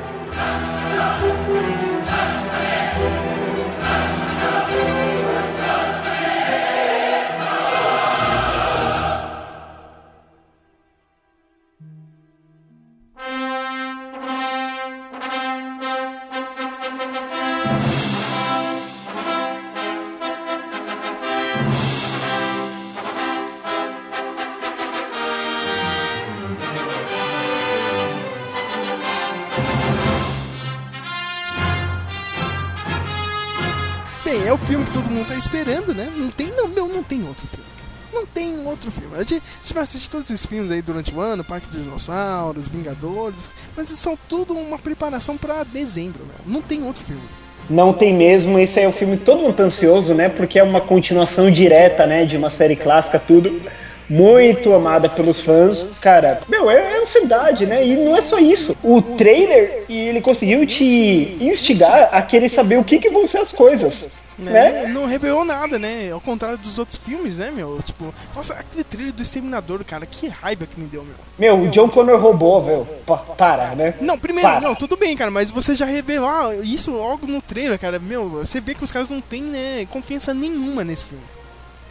Esperando, né? Não tem, não, meu, não tem outro filme. Não tem outro filme. A gente, a gente vai assistir todos esses filmes aí durante o ano, Parque dos Dinossauros, Vingadores, mas são tudo uma preparação pra dezembro, meu. Não tem outro filme. Não tem mesmo, esse é o filme que todo mundo tá ansioso, né? Porque é uma continuação direta, né? De uma série clássica, tudo. Muito amada pelos fãs. Cara, meu, é, é ansiedade, né? E não é só isso. O trailer, ele conseguiu te instigar a querer saber o que, que vão ser as coisas. Né? Né? Não revelou nada, né? Ao contrário dos outros filmes, né, meu? Tipo, nossa, aquele trailer do Exterminador, cara, que raiva que me deu, meu. Meu, o John Connor roubou, velho. Pa- para, né? Não, primeiro, Para. não, tudo bem, cara, mas você já revelar isso logo no trailer, cara, meu, você vê que os caras não têm, né, confiança nenhuma nesse filme.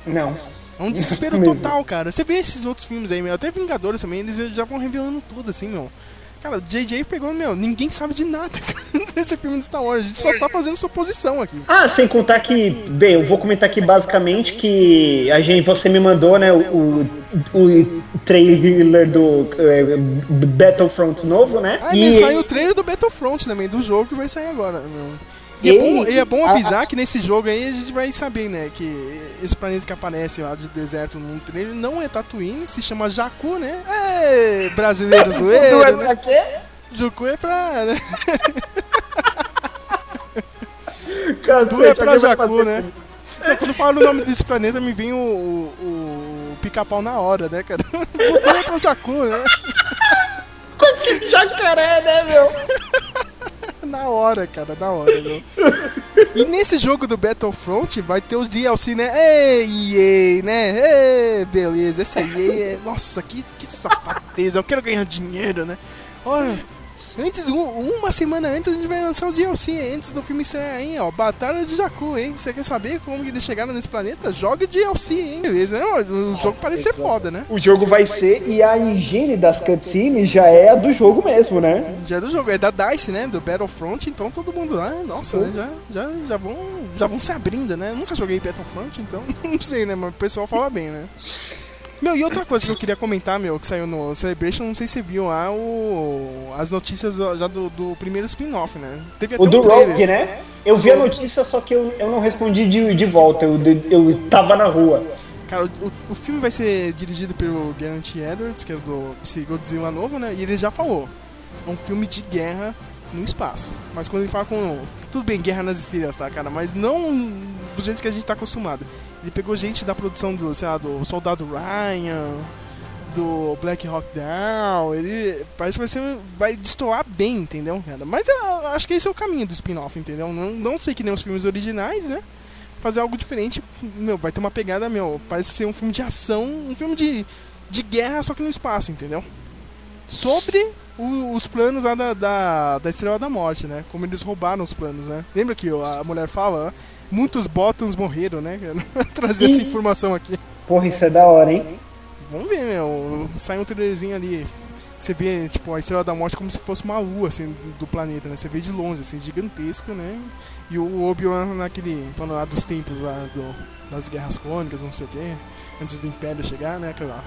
Não. É um desespero total, cara. Você vê esses outros filmes aí, meu, até Vingadores também, eles já vão revelando tudo, assim, meu. Cara, o JJ pegou, meu, ninguém sabe de nada, cara, desse filme do Star Wars. A gente só tá fazendo suposição aqui. Ah, sem contar que, bem, eu vou comentar aqui basicamente que a gente, você me mandou, né, o, o trailer do eh, Battlefront novo, né? Ah, e saiu o trailer do Battlefront também, do jogo que vai sair agora, meu. E, é, bom, e é bom avisar que nesse jogo aí a gente vai saber, né, que esse planeta que aparece lá de deserto no trailer não é Tatooine, se chama Jakku, né? É, brasileiro zoeiro, é né? pra quê? Jakku é pra... Né? Tu é pra Jakku, fazer né? Então, quando falo o nome desse planeta, me vem o, o, o pica-pau na hora, né, cara? Tu é pra Jakku, né? Jacaré, né, meu? Na hora, cara, na hora, meu. E nesse jogo do Battlefront vai ter o DLC, né? Ei, EA, né? Ei, beleza, essa EA é... Nossa, que, que safadeza, eu quero ganhar dinheiro, né? Olha, antes, um- uma semana antes a gente vai lançar o DLC, antes do filme estrear, hein? Ó, Batalha de Jakku, hein? Você quer saber como eles chegaram nesse planeta? Jogue o DLC, hein? Beleza, né? O jogo parece ser foda, né? O jogo vai ser, e a higiene das cutscenes já é a do jogo mesmo, né? Já é do jogo, é da DICE, né? Do Battlefront, então todo mundo lá, nossa, né? Já, já, já, vão, já vão se abrindo, né? Eu nunca joguei Battlefront, então não sei, né? Mas o pessoal fala bem, né? Meu, e outra coisa que eu queria comentar, meu, que saiu no Celebration, não sei se você viu lá o... as notícias já do, do primeiro spin-off, né? Teve até o um do trailer. Rogue, né? Eu vi a notícia, só que eu, eu não respondi de, de volta, eu, eu tava na rua. Cara, o, o filme vai ser dirigido pelo Garrett Edwards, que é do esse Godzilla novo, né? E ele já falou, é um filme de guerra no espaço. Mas quando ele fala com. Tudo bem, guerra nas estrelas, tá, cara? Mas não do jeito que a gente tá acostumado. Ele pegou gente da produção do, sei lá, do Soldado Ryan, do Black Hawk Down. Ele parece que vai, ser, vai destoar bem, entendeu, cara? Mas eu acho que esse é o caminho do spin-off, entendeu? Não, não sei que nem os filmes originais, né? Fazer algo diferente, meu, vai ter uma pegada, meu, parece ser um filme de ação, um filme de, de guerra, só que no espaço, entendeu? Sobre o, os planos lá da, da, da Estrela da Morte, né? Como eles roubaram os planos, né? Lembra que a mulher fala, né? muitos Botans morreram, né? Trazer essa informação aqui. Porra, isso é da hora, hein? Vamos ver, meu. Sai um trailerzinho ali. Você vê, tipo, a Estrela da Morte como se fosse uma lua, assim, do planeta, né? Você vê de longe, assim, gigantesco, né? E o Obi-Wan naquele, falando lá dos tempos lá do, das Guerras Crônicas, não sei o quê. Antes do Império chegar, né? Aquela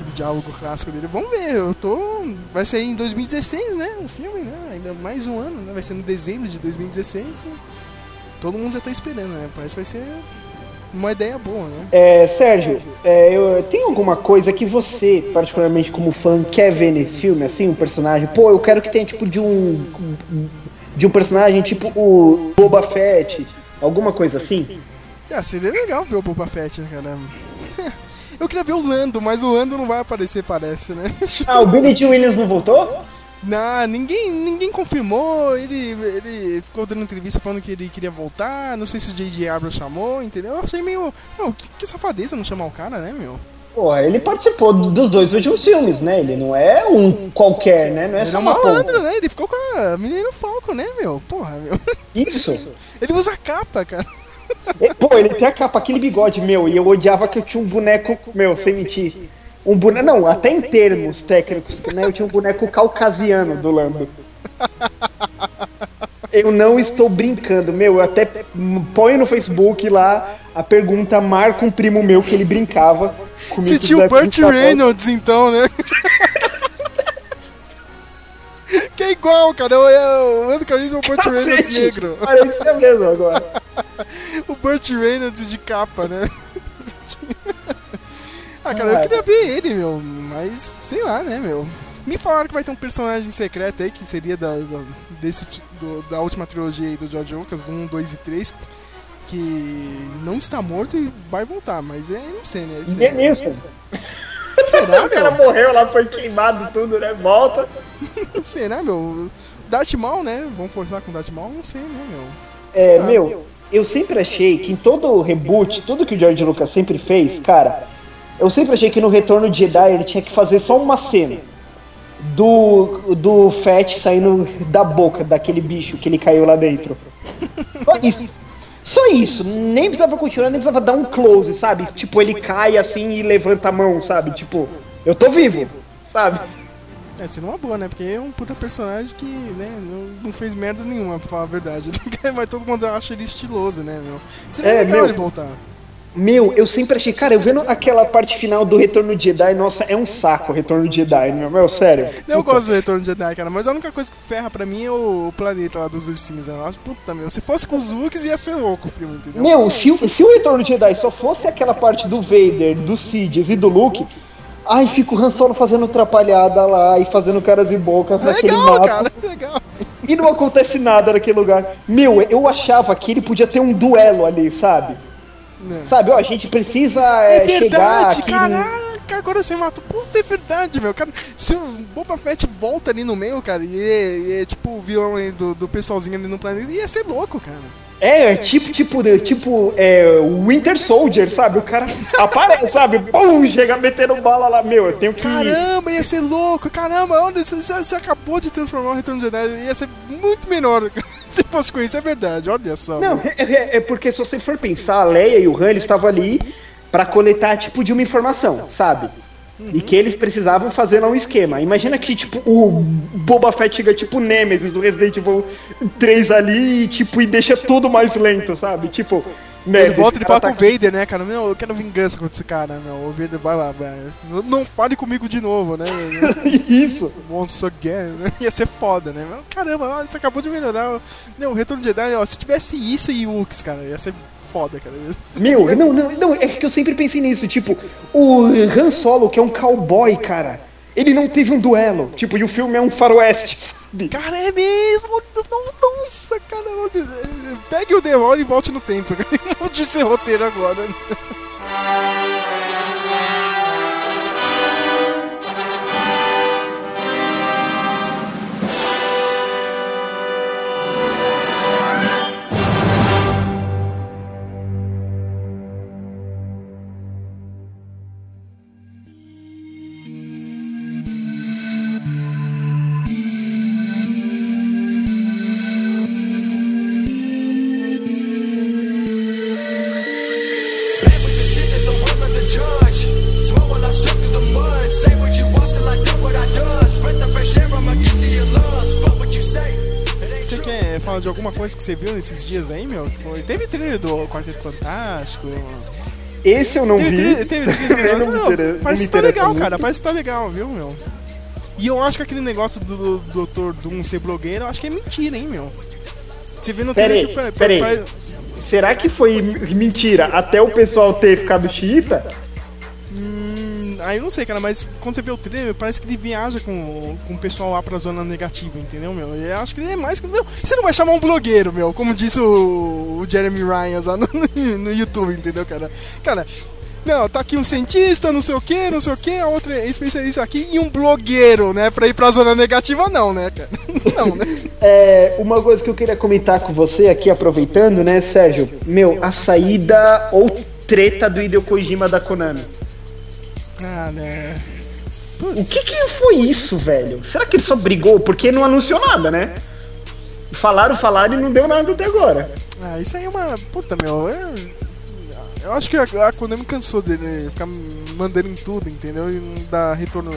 aquele diálogo clássico dele. Vamos ver, eu tô. Vai sair em 2016, né? Um filme, né? Ainda mais um ano, né? Vai ser no dezembro de 2016. Né? Todo mundo já tá esperando, né? Parece que vai ser uma ideia boa, né? É, Sérgio, é, eu, tem alguma coisa que você, particularmente como fã, quer ver nesse filme, assim, um personagem? Pô, eu quero que tenha tipo de um. De um personagem tipo o Boba Fett, alguma coisa assim? É, seria legal ver o Boba Fett, né, cara? Eu queria ver o Lando, mas o Lando não vai aparecer, parece, né? Ah, o Billy T. Williams não voltou? Não, ninguém, ninguém confirmou. Ele, ele ficou dando entrevista falando que ele queria voltar. Não sei se o J.J. Abrams chamou, entendeu? Eu achei meio. Meu, que, que safadeza não chamar o cara, né, meu? Porra, ele participou dos dois últimos filmes, né? Ele não é um qualquer, né? Não é ele só é um malandro, né? Ele ficou com a menina Falco, né, meu? Porra, meu. Isso. ele usa capa, cara. Pô, ele tem a capa, aquele bigode meu, e eu odiava que eu tinha um boneco, meu, sem mentir. Um boneco, não, até em termos técnicos, né? Eu tinha um boneco caucasiano do Lando. Eu não estou brincando, meu, eu até ponho no Facebook lá a pergunta, marca um primo meu que ele brincava. Você tinha o Burt Reynolds então, né? que é igual, cara. Eu, o Lando Calrissian é o Burt Reynolds negro. Parecia mesmo agora. o Burt Reynolds de capa, né? ah, cara, eu queria ver ele, meu. Mas, sei lá, né, meu. Me falaram que vai ter um personagem secreto aí, que seria da, da, desse, do, da última trilogia aí do George Lucas, do 1, 2 e 3, que não está morto e vai voltar, mas é, não sei, né? Denilson. Será, meu? O cara morreu lá, foi queimado tudo, né? Volta. Será, meu? Darth Maul, né? Vamos forçar com Darth Maul? Não sei, né, meu? É, Será? meu, eu sempre achei que em todo reboot, tudo que o George Lucas sempre fez, cara, eu sempre achei que no Retorno de Jedi ele tinha que fazer só uma cena do, do Fett saindo da boca daquele bicho que ele caiu lá dentro. Só isso. Só isso. Nem precisava continuar, nem precisava dar um close, sabe? Tipo, ele cai assim e levanta a mão, sabe? Tipo, eu tô vivo, sabe? É, seria uma boa, né? Porque é um puta personagem que, né, não, fez merda nenhuma, pra falar a verdade. Mas todo mundo acha ele estiloso, né, meu? Seria é, legal meu, ele voltar. Meu, eu sempre achei, cara, eu vendo aquela parte final do Retorno de Jedi, nossa, é um saco o Retorno de Jedi, meu, meu sério. Eu puta. gosto do Retorno de Jedi, cara, mas a única coisa que ferra pra mim é o planeta lá dos ursinhos. Eu acho, puta, meu, se fosse com os Wookies ia ser louco o filme, entendeu? Meu, se, se o Retorno de Jedi só fosse aquela parte do Vader, do Sidious e do Luke, Ai, fica o Han Solo fazendo atrapalhada lá e fazendo caras e bocas legal, naquele mapa. Cara, legal. E não acontece nada naquele lugar. Meu, eu achava que ele podia ter um duelo ali, sabe? Não. Sabe, ó, a gente precisa é, é verdade, chegar aqui caraca, agora você mata. Puta, é verdade, meu. Cara, se o Boba Fett volta ali no meio, cara, e é, e é tipo o vilão do, do pessoalzinho ali no planeta, ia ser louco, cara. É, é tipo, tipo, tipo, é, Winter Soldier, sabe? O cara aparece, sabe? Pum, chega metendo bala lá, meu, eu tenho que. Caramba, ia ser louco, caramba, onde você, acabou de transformar o Retorno de Jedi, ia ser muito menor se fosse com isso, é verdade, olha só. Não, é, é, é, porque se você for pensar, a Leia e o Han, estavam ali para coletar, tipo, de uma informação, sabe? Uhum. E que eles precisavam fazer lá um esquema. Imagina que, tipo, o Boba Fett chega, tipo, Nemesis do Resident Evil 3 ali e, tipo, e deixa tudo mais lento, sabe? Tipo, Né, ele volta e fala tá com o Vader, né, cara? Meu, eu quero vingança contra esse cara, meu. O Vader vai lá, velho. Não- fale comigo de novo, né? Isso. Once again, né? Ia ser foda, né? Caramba, você acabou de melhorar. Não, o Retorno de Jedi, ó, se tivesse isso e Wooks, cara, ia ser foda, cara. Meu, não, não, não, é que eu sempre pensei nisso, tipo, o Han Solo, que é um cowboy, cara, ele não teve um duelo, tipo, e o filme é um faroeste, sabe? Cara, é mesmo! Não, nossa, cara. Pegue o demônio e volte no tempo. Mude esse roteiro agora. De alguma coisa que você viu nesses dias aí, meu? Foi- Teve trailer do Quarteto Fantástico. Esse eu não teve, vi. Teve, teve trailer não não, me intere- não Parece que tá interessa legal, muito. cara. Parece que tá legal, viu, meu? E eu acho que aquele negócio do, do Dr. Doom ser blogueiro, eu acho que é mentira, hein, meu? Você vê no Peraí, trailer que- peraí. pare- Será que foi mentira até o pessoal ter ficado xiita? Aí eu não sei, cara, mas quando você vê o trailer, parece que ele viaja com, com o pessoal lá pra zona negativa, entendeu, meu? Eu acho que ele é mais que. Meu, você não vai chamar um blogueiro, meu, como disse o, o Jeremy Ryan lá no, no YouTube, entendeu, cara? Cara. Não, tá aqui um cientista, não sei o que, não sei o que, a outra é especialista aqui e um blogueiro, né? Pra ir pra zona negativa, não, né, cara? Não, né? É, uma coisa que eu queria comentar com você aqui, aproveitando, né, Sérgio? Meu, a saída ou treta do Hideo Kojima da Konami. Ah, né? O que que foi isso, velho? Será que ele só brigou? Porque não anunciou nada, né? Falaram, falaram e não deu nada até agora. Ah, isso aí é uma. Puta, meu. é- Eu acho que a, a Konami cansou dele ficar mandando em tudo, entendeu? E não dá retorno.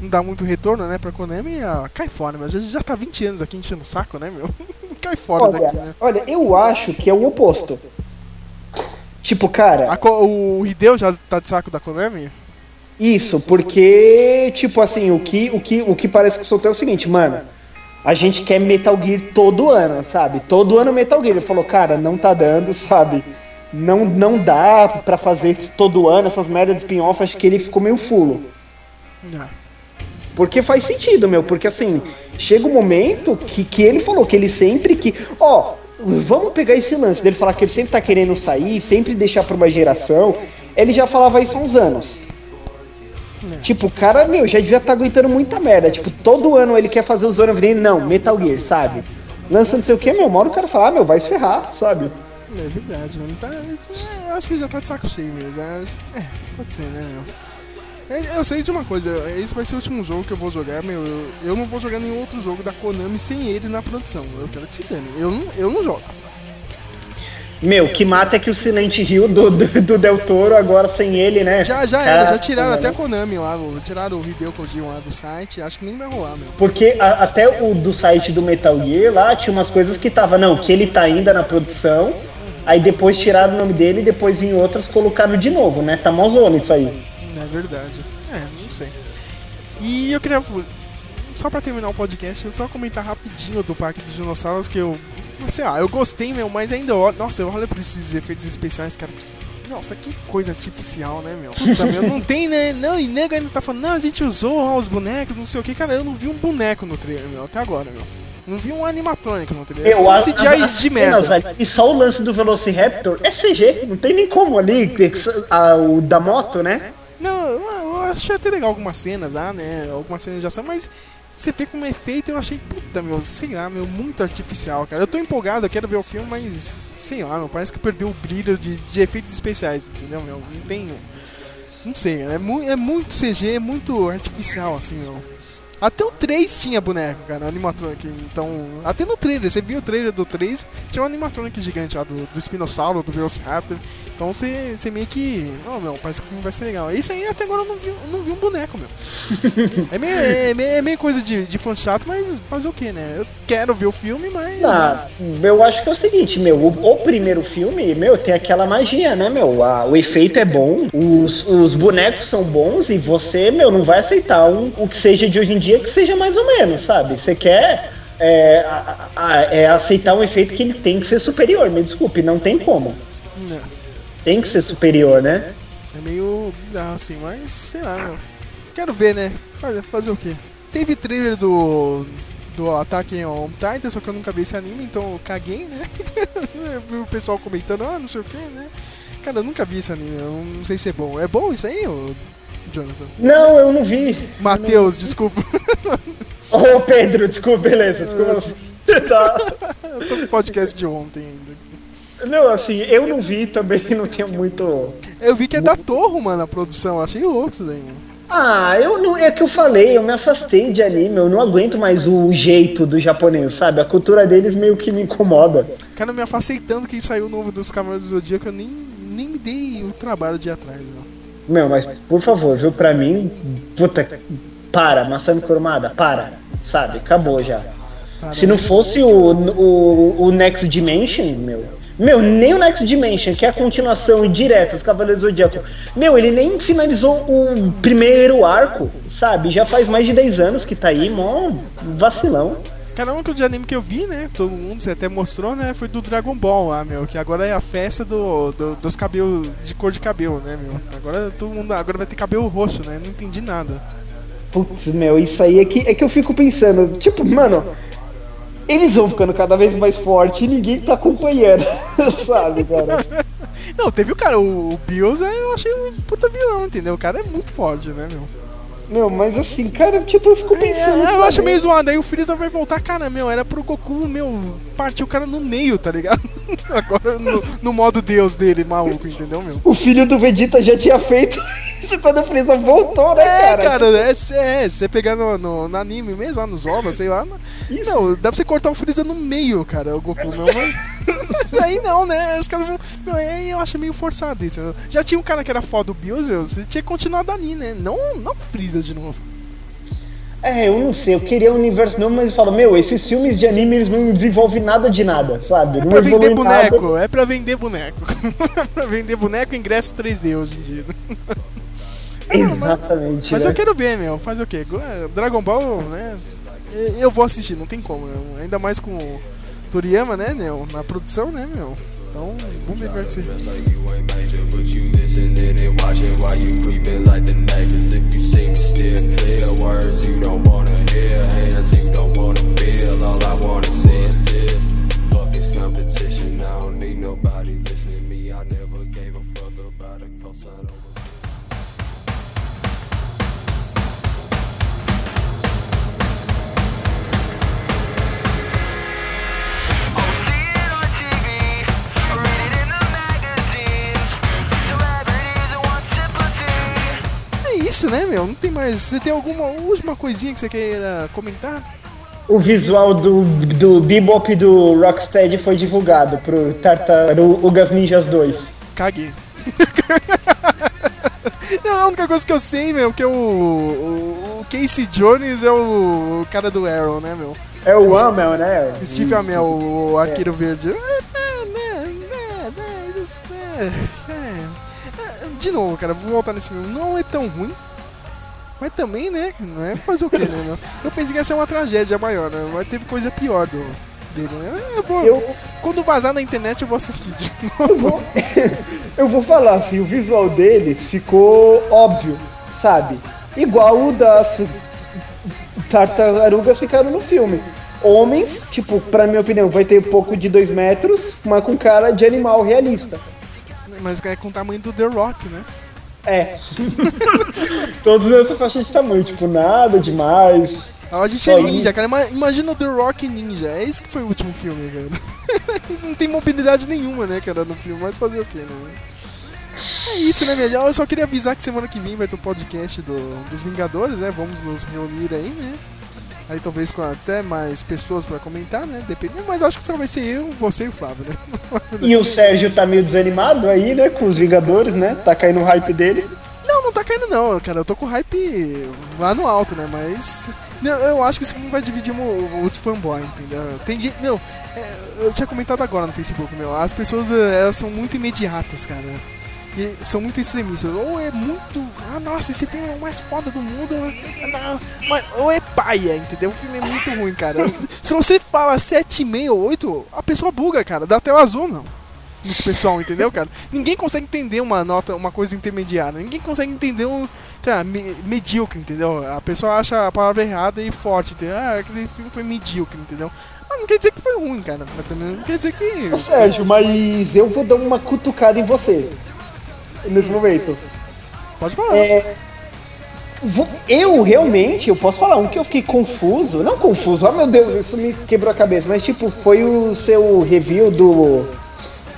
Não dá muito retorno, né, pra Konami. Ah, cai fora, mas a gente já tá 20 anos aqui enchendo o saco, né, meu? cai fora Olha, daqui, né? olha, eu acho que é o oposto. Tipo, cara. A o Hideo já tá de saco da Konami? Isso, porque, tipo assim, o que, o que, o que parece que soltou é o seguinte, mano. A gente quer Metal Gear todo ano, sabe? Todo ano Metal Gear. Ele falou, cara, não tá dando, sabe? Não, não dá pra fazer todo ano essas merdas de spin-off. Acho que ele ficou meio fulo. Não. Porque faz sentido, meu. Porque assim, chega um momento que, que ele falou que ele sempre que. Ó, vamos pegar esse lance dele falar que ele sempre tá querendo sair, sempre deixar pra uma geração. Ele já falava isso há uns anos. Tipo, o cara, meu, já devia estar aguentando muita merda. Tipo, todo ano ele quer fazer o Zona Evidente. Não, Metal Gear, sabe? Lança não sei o que, meu, uma o cara fala, ah, meu, vai se ferrar, sabe? É verdade, mano. Tá, é, eu acho que já tá de saco cheio mesmo. É, é, pode ser, né, meu? É, Eu sei de uma coisa, esse vai ser o último jogo que eu vou jogar, meu. Eu, eu não vou jogar nenhum outro jogo da Konami sem ele na produção. Eu quero que se dane. Eu não, eu não jogo. Meu, que mata é que o Silent Hill do, do, do Del Toro, agora sem ele, né? Já, já era, já tiraram até a né? Konami lá, tiraram o Hideo Kojima lá do site, acho que nem vai rolar, meu. Porque a- até o do site do Metal Gear lá tinha umas coisas que tava, não, que ele tá ainda na produção, aí depois tiraram o nome dele e depois em outras colocaram de novo, né? Tá mozona isso aí. É verdade. É, não sei. E eu queria, só pra terminar o podcast, eu só comentar rapidinho do Parque dos Dinossauros que eu, sei lá, eu gostei, meu, mas ainda olho, nossa, eu olho pra esses efeitos especiais, cara, nossa, que coisa artificial, né, meu? Puta, meu, não tem, né? Não, e nego ainda tá falando, não, a gente usou ó, os bonecos, não sei o que, cara, eu não vi um boneco no trailer, meu, até agora, meu. Não vi um animatrônico no trailer. Eu acho CGI de merda. E só o lance do Velociraptor é CG, não tem nem como ali, que- a- o da moto, né? Não, eu, eu achei até legal algumas cenas lá, né? Algumas cenas de ação, mas você vê como efeito eu achei, puta, meu, sei lá, meu, muito artificial, cara. Eu tô empolgado, eu quero ver o filme, mas sei lá, meu, parece que perdeu o brilho de, de efeitos especiais, entendeu, meu? Não tem. Não sei, é, mu é muito CG, é muito artificial, assim, meu. Até o 3 tinha boneco, cara, animatronic. Então, até no trailer, você viu o trailer do 3, tinha um animatronic gigante lá do, do Espinossauro, do Velociraptor. Então você, você meio que. Oh, meu, parece que o filme vai ser legal. Isso aí até agora eu não vi, não vi um boneco, meu. é, meio, é, meio, é meio coisa de, de fã chato, mas fazer o que, né? Eu quero ver o filme, mas. Ah, eu acho que é o seguinte, meu, o, o primeiro filme, meu, tem aquela magia, né, meu? A, o efeito é bom, os, os bonecos são bons e você, meu, não vai aceitar um, o que seja de hoje em dia que seja mais ou menos, sabe? Você quer. É, a, a, é aceitar um efeito que ele tem que ser superior, me desculpe, não tem como. Não. Tem que ser superior, né? É meio bizarro assim, mas sei lá, meu. Quero ver, né? Fazer, fazer o quê? Teve trailer do. Do Ataque on Titan, só que eu nunca vi esse anime, então eu caguei, né? eu vi o pessoal comentando, ah, não sei o que, né? Cara, eu nunca vi esse anime, eu não sei se é bom. É bom isso aí, Jonathan? Não, eu não vi. Matheus, desculpa. Ô, oh, Pedro, desculpa, beleza, desculpa. tá. eu tô com o podcast de ontem ainda. Não, assim, eu não vi também, não tinha muito. Eu vi que é da Torre, mano, a produção. Achei louco isso daí, mano. Ah, eu não. É que eu falei, eu me afastei de anime, eu não aguento mais o jeito do japonês, sabe? A cultura deles meio que me incomoda. Cara, eu me afastei tanto que saiu o novo dos Cavaleiros do Zodíaco, eu nem, nem me dei o trabalho de ir atrás, mano. Meu, mas por favor, viu, pra mim, puta, para, Masami Kurumada, para, sabe? Acabou já. Se não fosse o, o, o Next Dimension, meu, meu, nem o Next Dimension, que é a continuação direta dos Cavaleiros do Zodíaco, meu, ele nem finalizou o primeiro arco, sabe? Já faz mais de 10 anos que tá aí, mó vacilão. Caramba, que o de anime que eu vi, né? Todo mundo, você até mostrou, né? Foi do Dragon Ball lá, meu. Que agora é a festa do, do, dos cabelos, de cor de cabelo, né, meu? Agora todo mundo agora vai ter cabelo roxo, né? Não entendi nada. Putz, meu, isso aí é que, é que eu fico pensando. Tipo, mano, eles vão ficando cada vez mais fortes e ninguém tá acompanhando, sabe, cara? Não, teve o cara, o, o Bills, eu achei um puta vilão, entendeu? O cara é muito forte, né, meu? Meu, mas assim, cara, tipo, eu fico pensando. É, eu acho meio zoado. Aí o Freeza vai voltar, cara, meu, era pro Goku, meu, partir o cara no meio, tá ligado? Agora no, no, modo Deus dele, maluco, entendeu, meu? O filho do Vegeta já tinha feito isso quando o Freeza voltou, né, é, cara? cara, é, é, você pegar no, no, no, anime mesmo, lá nos ovos, sei lá. Isso. Não, dá pra você cortar o Freeza no meio, cara, o Goku, não, mas. Mas aí não, né? Os caras vão. Meu, aí eu acho meio forçado isso. Já tinha um cara que era foda do Bills, você tinha que continuar dali, né? Não, não Freeza de novo. É, eu não sei, eu queria um universo novo, mas eu falo, meu, esses filmes de anime eles não desenvolvem nada de nada, sabe? É não pra vender boneco, nada. é pra vender boneco. é pra vender boneco e ingresso 3D hoje em dia. Exatamente. Mas, mas né? eu quero ver, meu, fazer o quê? Dragon Ball, né? Eu vou assistir, não tem como, ainda mais com Toriyama, né, meu, na produção, né, meu? Então, vamos ver o que vai ser. words you don't wanna hear, hands you don't wanna feel. All I wanna see is tears. Fuck this competition, I don't need nobody isso, né, meu? Não tem mais. Você tem alguma última coisinha que você queira comentar? O visual do, do Bebop do Rocksteady foi divulgado pro Tartarugas Ninjas 2. Caguei. Não, a única coisa que eu sei, meu, que é o, o, o Casey Jones é o, cara do Arrow, né, meu? É o Amel, né? Steve Amel, o arqueiro é. verde. De novo, cara, vou voltar nesse filme. Não é tão ruim. Mas também, né? Não é fazer o quê, né? Eu pensei que ia ser uma tragédia maior, né? Mas teve coisa pior do, dele, né? Eu vou, eu... Quando vazar na internet eu vou assistir de novo. Eu vou, eu vou falar assim, o visual deles ficou óbvio, sabe? Igual o das tartarugas ficaram no filme. Homens, tipo, pra minha opinião, vai ter pouco de dois metros, mas com cara de animal realista. Mas é com o tamanho do The Rock, né? É. Todos nessa faixa de tamanho, tipo, nada demais. A gente é ninja, cara. Imagina o The Rock Ninja. É isso que foi o último filme, cara. Eles não tem mobilidade nenhuma, né, cara, no filme. Mas fazer o quê, né? É isso, né, minha? Eu só queria avisar que semana que vem vai ter o um podcast do, dos Vingadores, né? Vamos nos reunir aí, né? Aí talvez com até mais pessoas pra comentar, né? Dependendo, mas acho que só vai ser eu, você e o Flávio, né? E o Sérgio tá meio desanimado aí, né? Com os Vingadores, né? Tá caindo o hype dele. Não, não tá caindo não, cara. Eu tô com hype lá no alto, né? Mas. Eu, acho que esse filme vai dividir os fanboys, entendeu? Tem gente. Meu, é, eu tinha comentado agora no Facebook, meu. As pessoas elas são muito imediatas, cara. E são muito extremistas. Ou é muito. Ah, nossa, esse filme é o mais foda do mundo. Não, mas, ou é paia, entendeu? O filme é muito ruim, cara. Se você fala 7,5 ou 8, a pessoa buga, cara. Dá até o azul, não. Nesse pessoal, entendeu, cara? Ninguém consegue entender uma nota, uma coisa intermediária. Ninguém consegue entender um, sei lá, me, medíocre, entendeu? A pessoa acha a palavra errada e forte, entendeu? Ah, aquele filme foi medíocre, entendeu? Não quer dizer que foi ruim, cara. Mas também não quer dizer que. Ô, Sérgio, mas eu vou dar uma cutucada em você nesse momento. Pode falar. É, eu realmente, eu posso falar um que eu fiquei confuso, não confuso, oh meu Deus, isso me quebrou a cabeça, mas tipo, foi o seu review do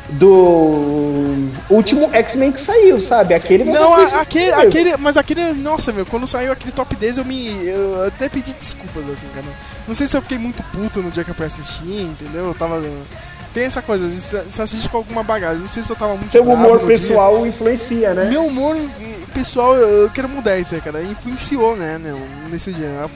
do último X-Men que saiu, sabe? Aquele Não, a, aquele, aquele, mas aquele, nossa, meu, quando saiu aquele top 10 eu me eu até pedi desculpas assim, cara. Não sei se eu fiquei muito puto no dia que eu fui assistir, entendeu? Eu tava tem essa coisa, você assiste com alguma bagagem. Não sei se eu tava muito. Seu humor pessoal dia. influencia, né? Meu humor pessoal, eu quero mudar isso aí, cara. Influenciou, né, nesse dia.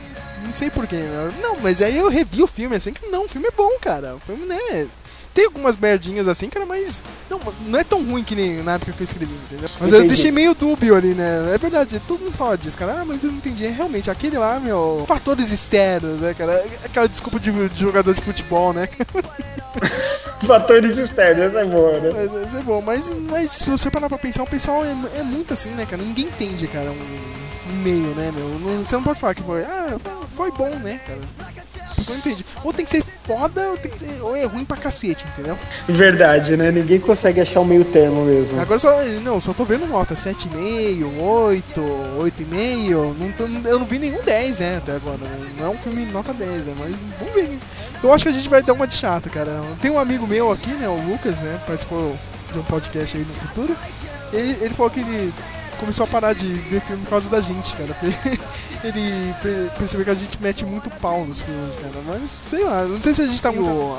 Não sei porquê. Né? Não, mas aí eu revi o filme assim que não, o filme é bom, cara. O filme, né? Tem algumas merdinhas assim, cara, mas não, não é tão ruim que nem na época que eu escrevi, entendeu? Mas entendi. eu deixei meio dúbio ali, né? É verdade, todo mundo fala disso, cara. Ah, mas eu não entendi. É realmente, aquele lá, meu, fatores externos, né, cara? Aquela desculpa de, de jogador de futebol, né? Fatores externos, essa é boa, né? Essa é bom, mas, mas se você parar pra pensar, o pessoal é, é muito assim, né, cara? Ninguém entende, cara, um, um meio, né, meu? Não, você não pode falar que foi, ah, foi bom, né, cara? Pessoa não entende. Ou tem que ser foda, ou, tem que ser, ou é ruim pra cacete, entendeu? Verdade, né? Ninguém consegue achar o meio termo mesmo. Agora só, não, só tô vendo nota 7,5, 8, 8,5. Não tô, eu não vi nenhum 10, né, até agora. Né? Não é um filme nota 10, né? Mas vamos ver. Eu acho que a gente vai dar uma de chato, cara. Tem um amigo meu aqui, né, o Lucas, né, participou de um podcast aí no futuro. Ele, ele falou que ele começou a parar de ver filme por causa da gente, cara. Ele percebeu que a gente mete muito pau nos filmes, cara. Mas sei lá, não sei se a gente tá meio,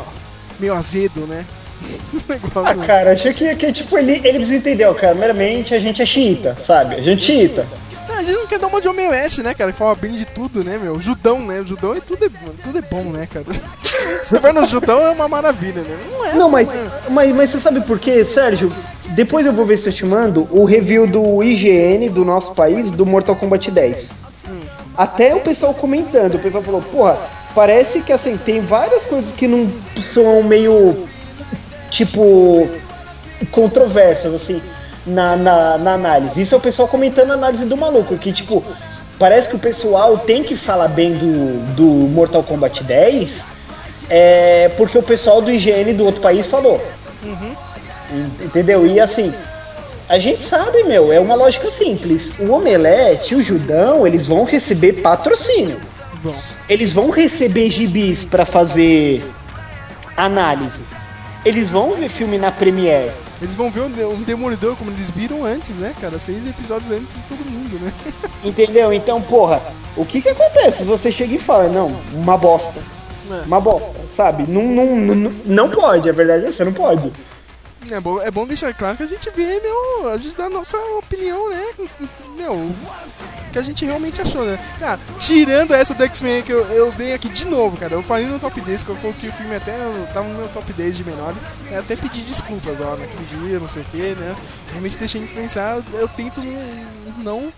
meio azedo, né? ah, cara, achei que, que tipo, ele, ele precisa entender, cara. Meramente a gente é xiita, sabe? A gente é xiita. A gente não quer dar uma de Homem West, né, cara? Fala bem de tudo, né, meu? Judão, né? O judão é tudo, é, tudo é bom, né, cara? Você vai no judão é uma maravilha, né? Não é Não, mas, é. mas, mas você sabe por quê, Sérgio? Depois eu vou ver se eu te mando o review do IGN do nosso país do Mortal Kombat 10. Hum. Até o pessoal comentando, o pessoal falou, porra, parece que assim, tem várias coisas que não são meio tipo controversas, assim, na, na, na análise. Isso é o pessoal comentando a análise do maluco, que tipo, parece que o pessoal tem que falar bem do, do Mortal Kombat 10, é, porque o pessoal do IGN do outro país falou. Uhum. Entendeu? E assim, a gente sabe, meu, é uma lógica simples. O Omelete e o Judão, eles vão receber patrocínio. Bom. Eles vão receber gibis para fazer análise. Eles vão ver filme na Premiere. Eles vão ver um Demolidor como eles viram antes, né, cara? Seis episódios antes de todo mundo, né? Entendeu? Então, porra, o que que acontece se você chega e fala, não, uma bosta. É. Uma bosta, sabe? Não, não, não, não pode, a verdade é você não pode. É bom, é bom deixar claro que a gente vê, meu, a gente dá a nossa opinião, né? Meu, que a gente realmente achou, né? Cara, tirando essa do X-Men que eu, eu venho aqui de novo, cara. Eu falei no top 10 que eu coloquei o filme até. Tava no meu top 10 de menores. Eu até pedi desculpas, ó, naquele dia, não sei o que, né? Realmente deixei influenciar. Eu tento não,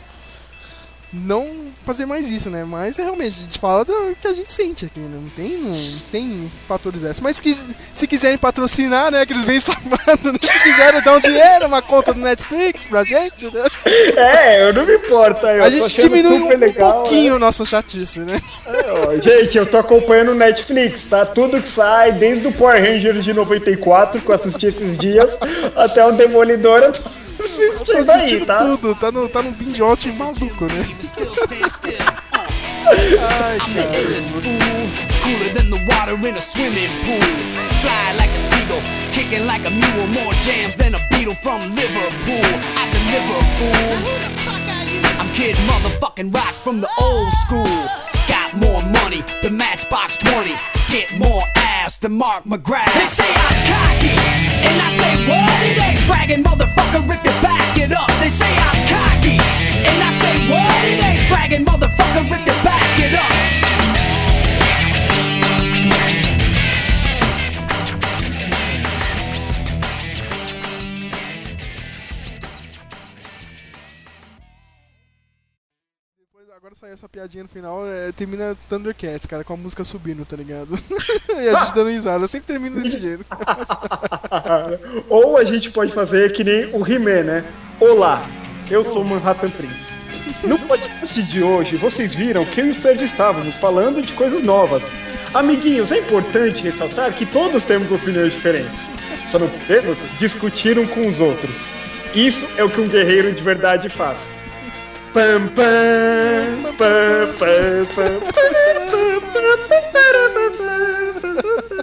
não fazer mais isso, né? Mas é realmente, a gente fala do que a gente sente aqui, né? Não tem, não tem fatores esses. Mas que, se quiserem patrocinar, né? Que eles vêm sabendo, né? Se quiserem dar um dinheiro, uma conta do Netflix pra gente, né? É, eu não me importo. Eu a gente diminui um, legal, pouquinho né? o nosso chatice, né? É, ó, gente, eu tô acompanhando o Netflix, tá? Tudo que sai, desde o Power Rangers de 94, que eu assisti esses dias, até o Demolidor, eu tô assistindo, tô assistindo aí, tá? tudo, tá no, tá no binge maluco, né? Ai, cara. cooler than the water in a swimming pool. Fly like a seagull, kicking like a mule. More jams than a beetle from Liverpool. I deliver, fool. who the fuck are you? I'm Kid Motherfucking Rock from the old school. Got more money than Matchbox 20. Get more ass than Mark McGrath. They say I'm cocky, and I say what? It ain't bragging, motherfucker, if you back it up. They say I'm cocky, and I say what? It ain't bragging, motherfucker, if you back it up. Depois, agora saiu essa piadinha no final, é, termina Thundercats, cara, com a música subindo, tá ligado? e a gente dando risada, sempre termina desse jeito. Ou a gente pode fazer que nem o He-Man, né? Olá, eu sou o Manhattan Prince. No podcast de hoje, vocês viram que eu e o Sérgio estávamos falando de coisas novas. Amiguinhos, é importante ressaltar que todos temos opiniões diferentes. Só não podemos discutir um com os outros. Isso é o que um guerreiro de verdade faz. Pam, pam, pam, pam, pam, pam, pam, pam, pam, pam, pam, pam, pam,